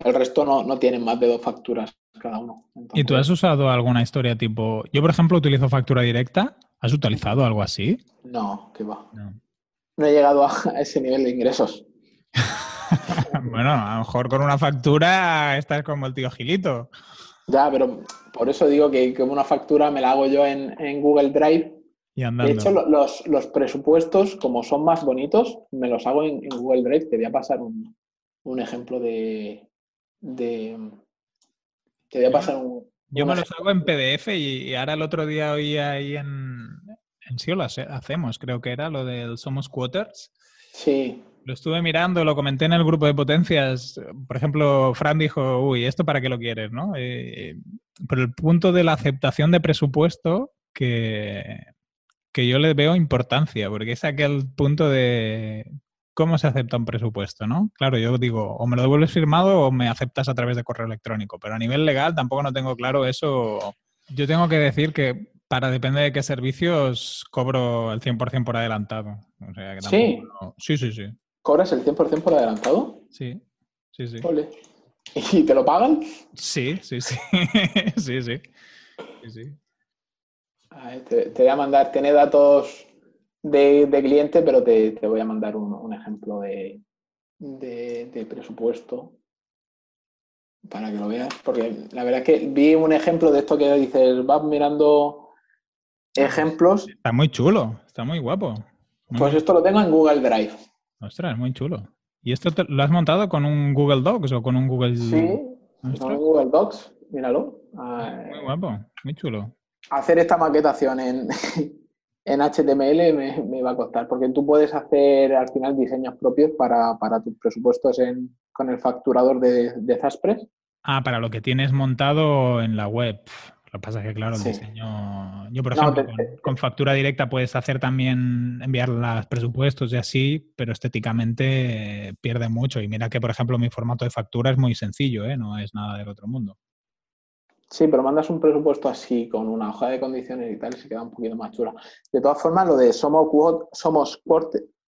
el resto no, no tienen más de dos facturas cada uno. ¿Y tú has usado alguna historia tipo, yo por ejemplo utilizo factura directa, ¿has utilizado algo así? No, que va. No. he llegado a ese nivel de ingresos. bueno, a lo mejor con una factura estás como el tío Gilito. Ya, pero por eso digo que como una factura me la hago yo en, en Google Drive de hecho, los, presupuestos, como son más bonitos, me los hago en, Google Drive. Te voy a pasar un, ejemplo de, Te voy a pasar un. Yo me los hago en PDF y, ahora el otro día oí ahí en, en sí lo hacemos, creo que era lo del Somos Quarters. Sí. Lo estuve mirando, lo comenté en el grupo de potencias. Por ejemplo, Fran dijo, uy, ¿esto para qué lo quieres? ¿no? Eh, pero el punto de la aceptación de presupuesto que, que yo le veo importancia, porque es aquel punto de cómo se acepta un presupuesto, ¿no? Claro, yo digo, o me lo devuelves firmado o me aceptas a través de correo electrónico, pero a nivel legal tampoco no tengo claro eso. Yo tengo que decir que para depende de qué servicios cobro el 100% por adelantado. sí. Sí, sí, sí. ¿Cobras el 100% por adelantado? Sí, sí, sí. ¿Y te lo pagan? Sí, sí, sí. sí, sí. sí, sí. Te, voy a mandar, tiene datos de, cliente, pero te, voy a mandar un, ejemplo de, presupuesto para que lo veas, porque la verdad es que vi un ejemplo de esto que dices, vas mirando ejemplos. Está muy chulo, está muy guapo. pues esto lo tengo en Google Drive. Ostras, muy chulo. ¿Y esto lo has montado con un Google Docs o con un Google... Sí, con Google Docs, míralo. Muy guapo, muy chulo hacer esta maquetación en, en HTML me, va a costar, porque tú puedes hacer al final diseños propios para, tus presupuestos en con el facturador de, de Zaspress. Ah, para lo que tienes montado en la web. Lo que pasa es que, claro, el diseño. Yo, por ejemplo, con, factura directa puedes hacer también enviar los presupuestos y así, pero estéticamente pierde mucho. Y mira que, por ejemplo, mi formato de factura es muy sencillo, ¿eh? no es nada del otro mundo. Sí, pero mandas un presupuesto así, con una hoja de condiciones y tal, y se queda un poquito más chula. De todas formas, lo de somos, somos,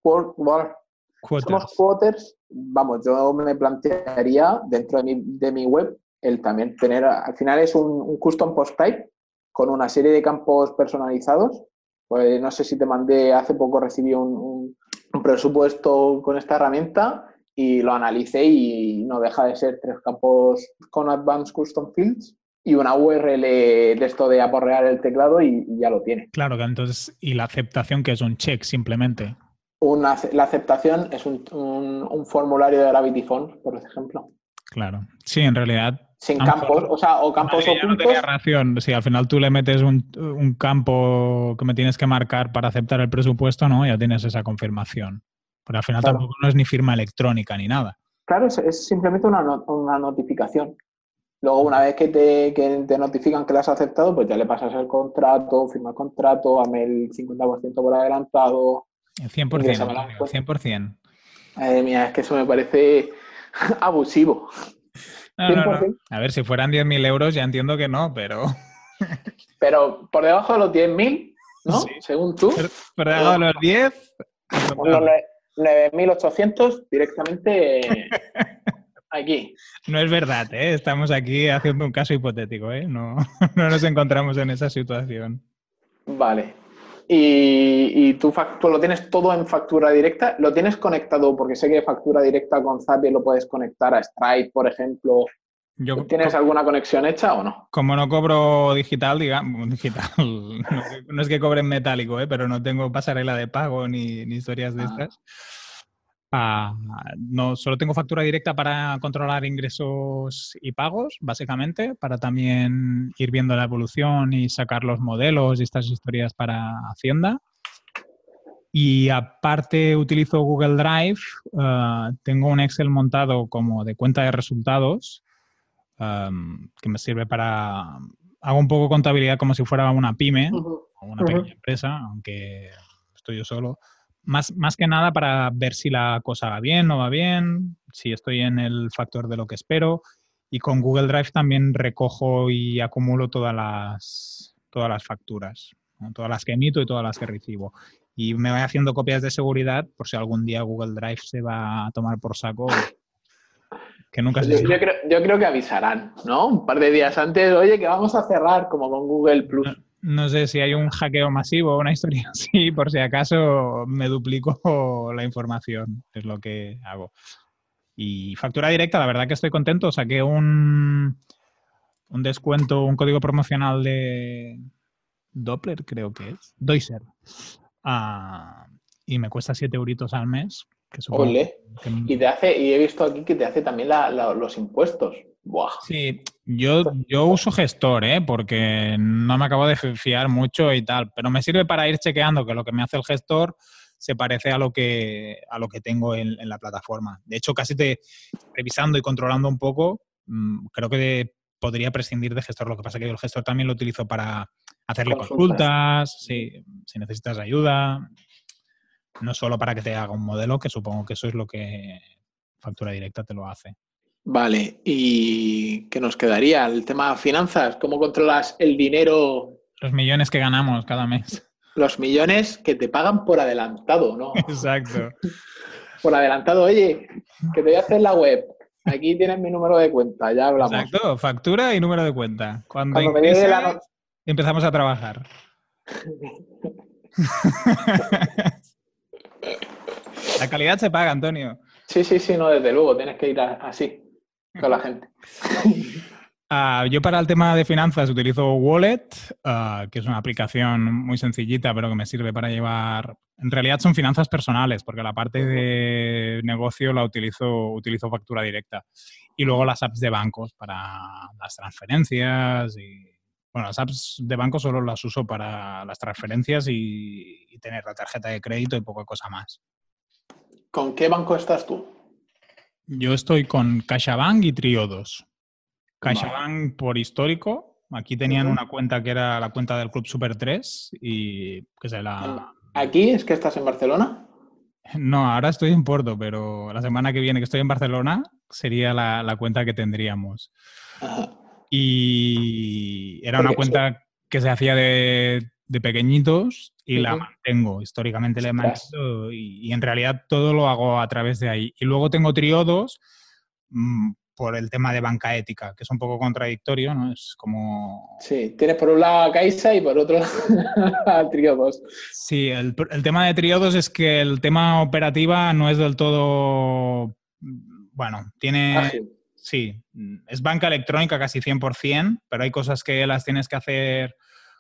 somos quarters, vamos, yo me plantearía dentro de mi, de mi web el también tener, al final es un, custom post type con una serie de campos personalizados. Pues no sé si te mandé, hace poco recibí un, presupuesto con esta herramienta y lo analicé y no deja de ser tres campos con Advanced Custom Fields y una URL de esto de aporrear el teclado y, ya lo tiene. Claro, que entonces, y la aceptación que es un check simplemente. Una, la aceptación es un, un, formulario de Gravity Phone, por ejemplo. Claro. Sí, en realidad. Sin campos, o sea, o campos ocultos. No Si al final tú le metes un, un, campo que me tienes que marcar para aceptar el presupuesto, ¿no? Ya tienes esa confirmación. Pero al final tampoco no es ni firma electrónica ni nada. Claro, es, es simplemente una, una, notificación. Luego, una vez que te, que te, notifican que lo has aceptado, pues ya le pasas el contrato, firma el contrato, dame el 50% por adelantado. El 100%, 100%. Madre mía, es que eso me parece abusivo. A ver, si fueran 10.000 euros ya entiendo que no, pero... pero por debajo de los 10.000, ¿no? Según tú. Por, debajo de los 10... 9.800 directamente aquí. No es verdad, ¿eh? Estamos aquí haciendo un caso hipotético, ¿eh? No, no nos encontramos en esa situación. Vale y, tú, lo tienes todo en factura directa, lo tienes conectado, porque sé que factura directa con Zapier lo puedes conectar a Stripe, por ejemplo. ¿Tienes alguna conexión hecha o no? Como no cobro digital, digamos, digital, no, es que cobre en metálico, ¿eh? pero no tengo pasarela de pago ni, historias de ah. estas. Ah, no, solo tengo factura directa para controlar ingresos y pagos, básicamente, para también ir viendo la evolución y sacar los modelos y estas historias para Hacienda. Y aparte utilizo Google Drive, ah, tengo un Excel montado como de cuenta de resultados, que me sirve para... Hago un poco contabilidad como si fuera una pyme o una pequeña empresa, aunque estoy yo solo más, más que nada para ver si la cosa va bien, no va bien, si estoy en el factor de lo que espero. Y con Google Drive también recojo y acumulo todas las, todas las facturas, todas las que emito y todas las que recibo. Y me voy haciendo copias de seguridad por si algún día Google Drive se va a tomar por saco. Que nunca se yo, creo, yo creo que avisarán, ¿no? Un par de días antes, oye, que vamos a cerrar como con Google Plus. No sé si hay un hackeo masivo o una historia así, por si acaso me duplico la información, es lo que hago. Y factura directa, la verdad que estoy contento. Saqué un, un descuento, un código promocional de Doppler, creo que es, Doiser. Ah, y me cuesta 7 euritos al mes. Que Y, te hace, y he visto aquí que te hace también los impuestos. Sí, yo, yo uso gestor, ¿eh? porque no me acabo de fiar mucho y tal, pero me sirve para ir chequeando que lo que me hace el gestor se parece a lo que, a lo que tengo en, la plataforma. De hecho, casi te revisando y controlando un poco, mm, creo que podría prescindir de gestor. Lo que pasa es que el gestor también lo utilizo para hacerle consultas, si, si necesitas ayuda, no solo para que te haga un modelo, que supongo que eso es lo que factura directa te lo hace. Vale, ¿y qué nos quedaría? El tema finanzas, ¿cómo controlas el dinero? Los millones que ganamos cada mes. Los millones que te pagan por adelantado, ¿no? Exacto. por adelantado, oye, que te voy a hacer la web. Aquí tienes mi número de cuenta, ya hablamos. Exacto, factura y número de cuenta. Cuando, empezamos a trabajar. la calidad se paga, Antonio. Sí, sí, sí, no, desde luego, tienes que ir así con la gente. Ah, yo para el tema de finanzas utilizo Wallet, ah, que es una aplicación muy sencillita, pero que me sirve para llevar... En realidad son finanzas personales, porque la parte de negocio la utilizo, utilizo factura directa. Y luego las apps de bancos para las transferencias y... Bueno, las apps de banco solo las uso para las transferencias y, y tener la tarjeta de crédito y poca cosa más. ¿Con qué banco estás tú? Yo estoy con CaixaBank y Triodos. CaixaBank por histórico. Aquí tenían una cuenta que era la cuenta del Club Super 3 y que se la... ¿Aquí es que estás en Barcelona? No, ahora estoy en Porto, pero la semana que viene que estoy en Barcelona sería la, cuenta que tendríamos. Y era una cuenta que se hacía de, pequeñitos y la mantengo. Históricamente la he mantenido y, en realidad todo lo hago a través de ahí. Y luego tengo triodos mm, por el tema de banca ética, que es un poco contradictorio, ¿no? Es como... Sí, tienes por un lado a Caixa y por otro lado triodos. Sí, el, tema de triodos es que el tema operativa no es del todo... Bueno, tiene... Sí, es banca electrónica casi 100%, pero hay cosas que las tienes que hacer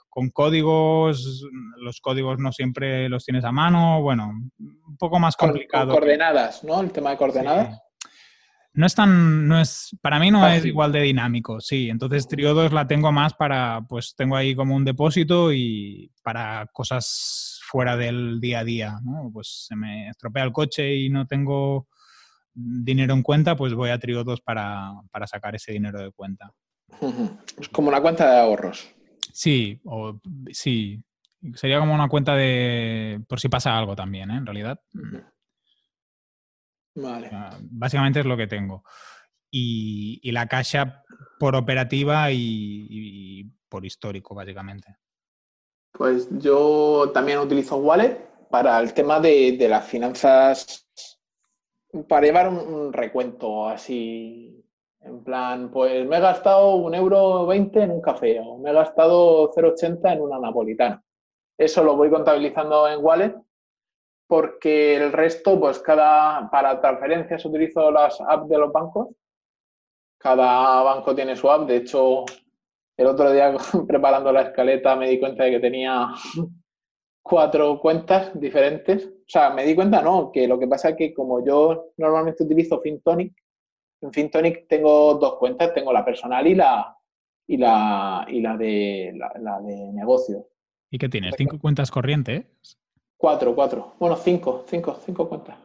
con códigos, los códigos no siempre los tienes a mano, bueno, un poco más complicado. Con, coordenadas, ¿no? El tema de coordenadas. No es tan, no es, para mí no es igual de dinámico, sí. Entonces Triodos la tengo más para, pues tengo ahí como un depósito y para cosas fuera del día a día, ¿no? Pues se me estropea el coche y no tengo dinero en cuenta, pues voy a Triodos para, para sacar ese dinero de cuenta. Es como una cuenta de ahorros. Sí, o sí. Sería como una cuenta de por si pasa algo también, ¿eh? en realidad. Vale. Básicamente es lo que tengo. Y, la caja por operativa y, por histórico, básicamente. Pues yo también utilizo Wallet para el tema de, las finanzas, para llevar un recuento así en plan, pues me he gastado un euro veinte en un café o me he gastado 0,80 en una napolitana. Eso lo voy contabilizando en Wallet porque el resto, pues cada, para transferencias utilizo las apps de los bancos. Cada banco tiene su app. De hecho, el otro día preparando la escaleta me di cuenta de que tenía cuatro cuentas diferentes. O sea, me di cuenta, no, que lo que pasa es que como yo normalmente utilizo FinTonic, en FinTonic tengo dos cuentas, tengo la personal y la, y la, y la, de, la, de negocio. ¿Y qué tienes? ¿Cinco cuentas corrientes? Cuatro, cuatro. Bueno, cinco, cinco, cinco cuentas.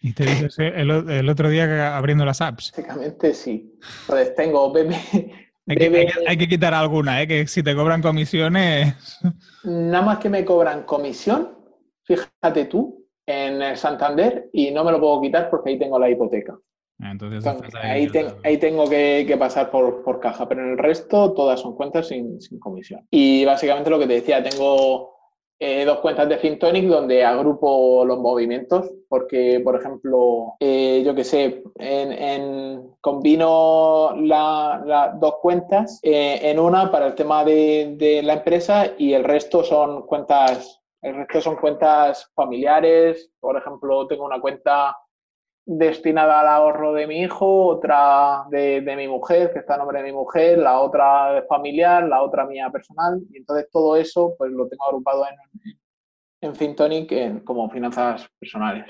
¿Y te dices el, el, otro día abriendo las apps? Básicamente sí. Entonces tengo BB, hay, que, hay, que, quitar alguna, ¿eh? que si te cobran comisiones. Nada más que me cobran comisión, fíjate tú, en Santander y no me lo puedo quitar porque ahí tengo la hipoteca. Entonces, ahí, ahí, tengo que, pasar por, caja, pero en el resto todas son cuentas sin, comisión. Y básicamente lo que te decía, tengo eh, dos cuentas de FinTonic donde agrupo los movimientos, porque, por ejemplo, eh, yo que sé, en, combino las dos cuentas eh, en una para el tema de, de la empresa y el resto son cuentas, el resto son cuentas familiares. Por ejemplo, tengo una cuenta destinada al ahorro de mi hijo, otra de, mi mujer, que está a nombre de mi mujer, la otra familiar, la otra mía personal. Y entonces todo eso pues lo tengo agrupado en, en FinTonic como finanzas personales.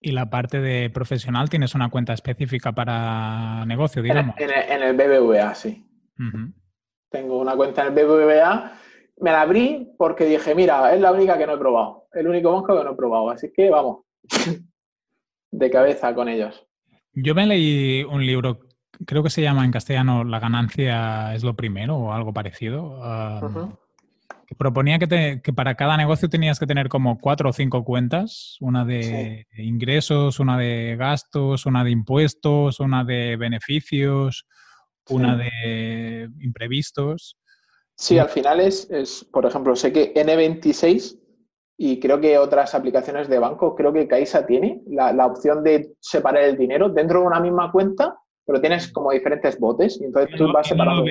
¿Y la parte de profesional tienes una cuenta específica para negocio, digamos? En, el, BBVA, sí. Tengo una cuenta en el BBVA. Me la abrí porque dije, mira, es la única que no he probado. El único banco que no he probado. Así que vamos. de cabeza con ellos. Yo me leí un libro, creo que se llama en castellano La ganancia es lo primero o algo parecido, que proponía que, para cada negocio tenías que tener como cuatro o cinco cuentas, una de ingresos, una de gastos, una de impuestos, una de beneficios, una de imprevistos. Sí, al final es, es, por ejemplo, sé que N26 y creo que otras aplicaciones de banco, creo que Caixa tiene la, opción de separar el dinero dentro de una misma cuenta, pero tienes como diferentes botes y entonces tú vas separando.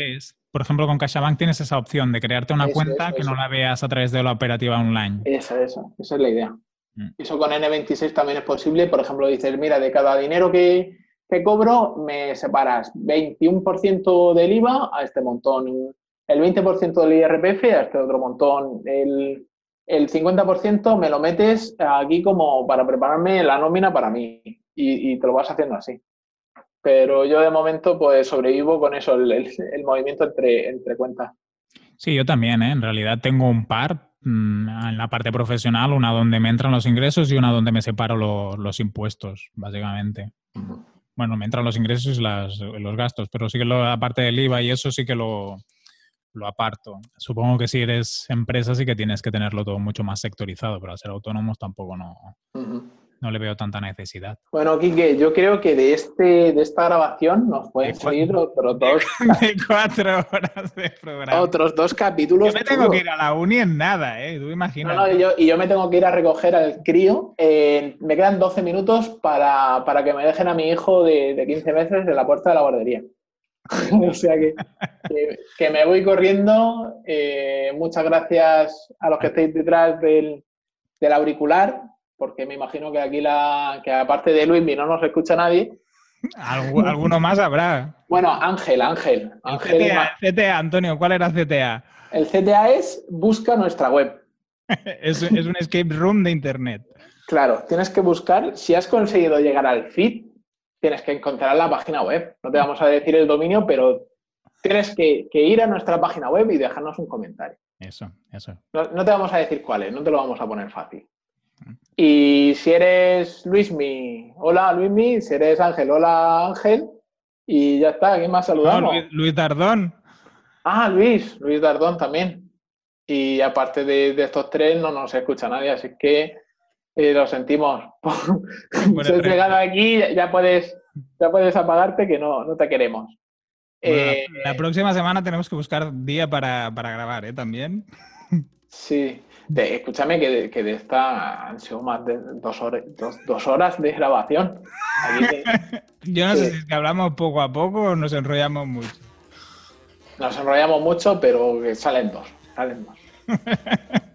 Por ejemplo, con CaixaBank tienes esa opción de crearte una cuenta que no la veas a través de la operativa online. Esa, esa, esa es la idea. Mm. Eso con N26 también es posible. Por ejemplo, dices, mira, de cada dinero que, que cobro, me separas 21% del IVA a este montón, el 20% del IRPF a este otro montón, el el 50% me lo metes aquí como para prepararme la nómina para mí y, te lo vas haciendo así. Pero yo de momento pues sobrevivo con eso, el, movimiento entre, entre cuentas. Sí, yo también, ¿eh? en realidad tengo un par mm, en la parte profesional, una donde me entran los ingresos y una donde me separo los impuestos, básicamente. bueno, me entran los ingresos y las- los gastos, pero sí que lo, aparte del IVA y eso sí que lo, lo aparto. Supongo que si eres empresa sí que tienes que tenerlo todo mucho más sectorizado, pero al ser autónomos tampoco no, no le veo tanta necesidad. Bueno, Quique, yo creo que de, este, de esta grabación nos pueden De salir otros dos, De cuatro horas de programa. otros dos capítulos. Yo me tengo que ir a la uni en nada, ¿eh? Tú No, imaginas. no, y yo, y yo me tengo que ir a recoger al crío. Eh, me quedan 12 minutos para, para que me dejen a mi hijo de, de 15 meses en la puerta de la guardería. o sea que, que, que me voy corriendo. Eh, muchas gracias a los que estáis detrás del, del auricular, porque me imagino que aquí, la, que aparte de Luismi no nos escucha nadie. Algu- alguno más habrá. Bueno, Ángel, Ángel. El Ángel CTA, CTA, Antonio, ¿cuál era CTA? el CTA es busca nuestra web. Es, es un escape room de internet. Claro, tienes que buscar, si has conseguido llegar al feed, tienes que encontrar la página web. No te vamos a decir el dominio, pero tienes que, que ir a nuestra página web y dejarnos un comentario. Eso, eso. No, no te vamos a decir cuál es, no te lo vamos a poner fácil. Y si eres Luismi, hola Luismi, si eres Ángel, hola Ángel, y ya está, ¿quién más No, saludamos? Luis, Luis Dardón. Ah, Luis, Luis Dardón también. Y aparte de, de estos tres no nos escucha nadie, así que eh, lo sentimos. si has llegado aquí, ya puedes, ya puedes apagarte que no, no te queremos. Bueno, Eh, la próxima semana tenemos que buscar día para, para grabar, ¿eh? También. sí, De- escúchame que de, que de esta han sido más de dos horas, dos, dos horas de grabación. Te- Yo no sé si es que hablamos poco a poco o nos enrollamos mucho. nos enrollamos mucho, pero salen dos, salen dos.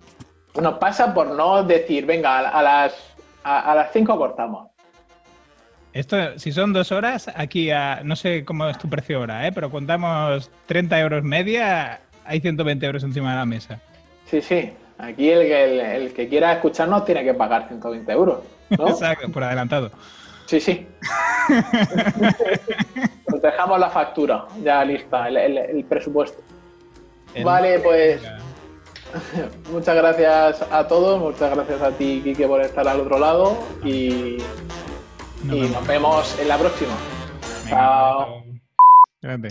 Nos pasa por no decir, venga, a, a las a, a las cinco cortamos. Esto, si son dos horas, aquí a, no sé cómo es tu precio hora, ¿eh? pero contamos 30 euros media, hay 120 euros encima de la mesa. Sí, sí. Aquí el, que- el, el que quiera escucharnos tiene que pagar 120 euros. ¿no? Exacto, por adelantado. Sí, sí. Nos dejamos la factura ya lista, el, presupuesto. Vale, pues muchas gracias a todos, muchas gracias a ti, Quique, por estar al otro lado y, Nos y vemos. nos vemos en la próxima. Chao.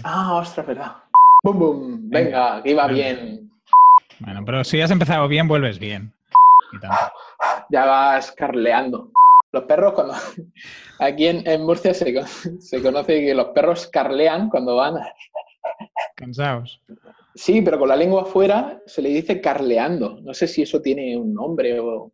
Ah, ostras, verdad. Bum, bum. Venga, que iba Venga. bien. Bueno, pero si has empezado bien, vuelves bien. Ya vas carleando. Los perros, cuando. Aquí en, en Murcia se, se conoce que los perros carlean cuando van. Cansados. Sí, pero con la lengua afuera se le dice carleando. No sé si eso tiene un nombre o.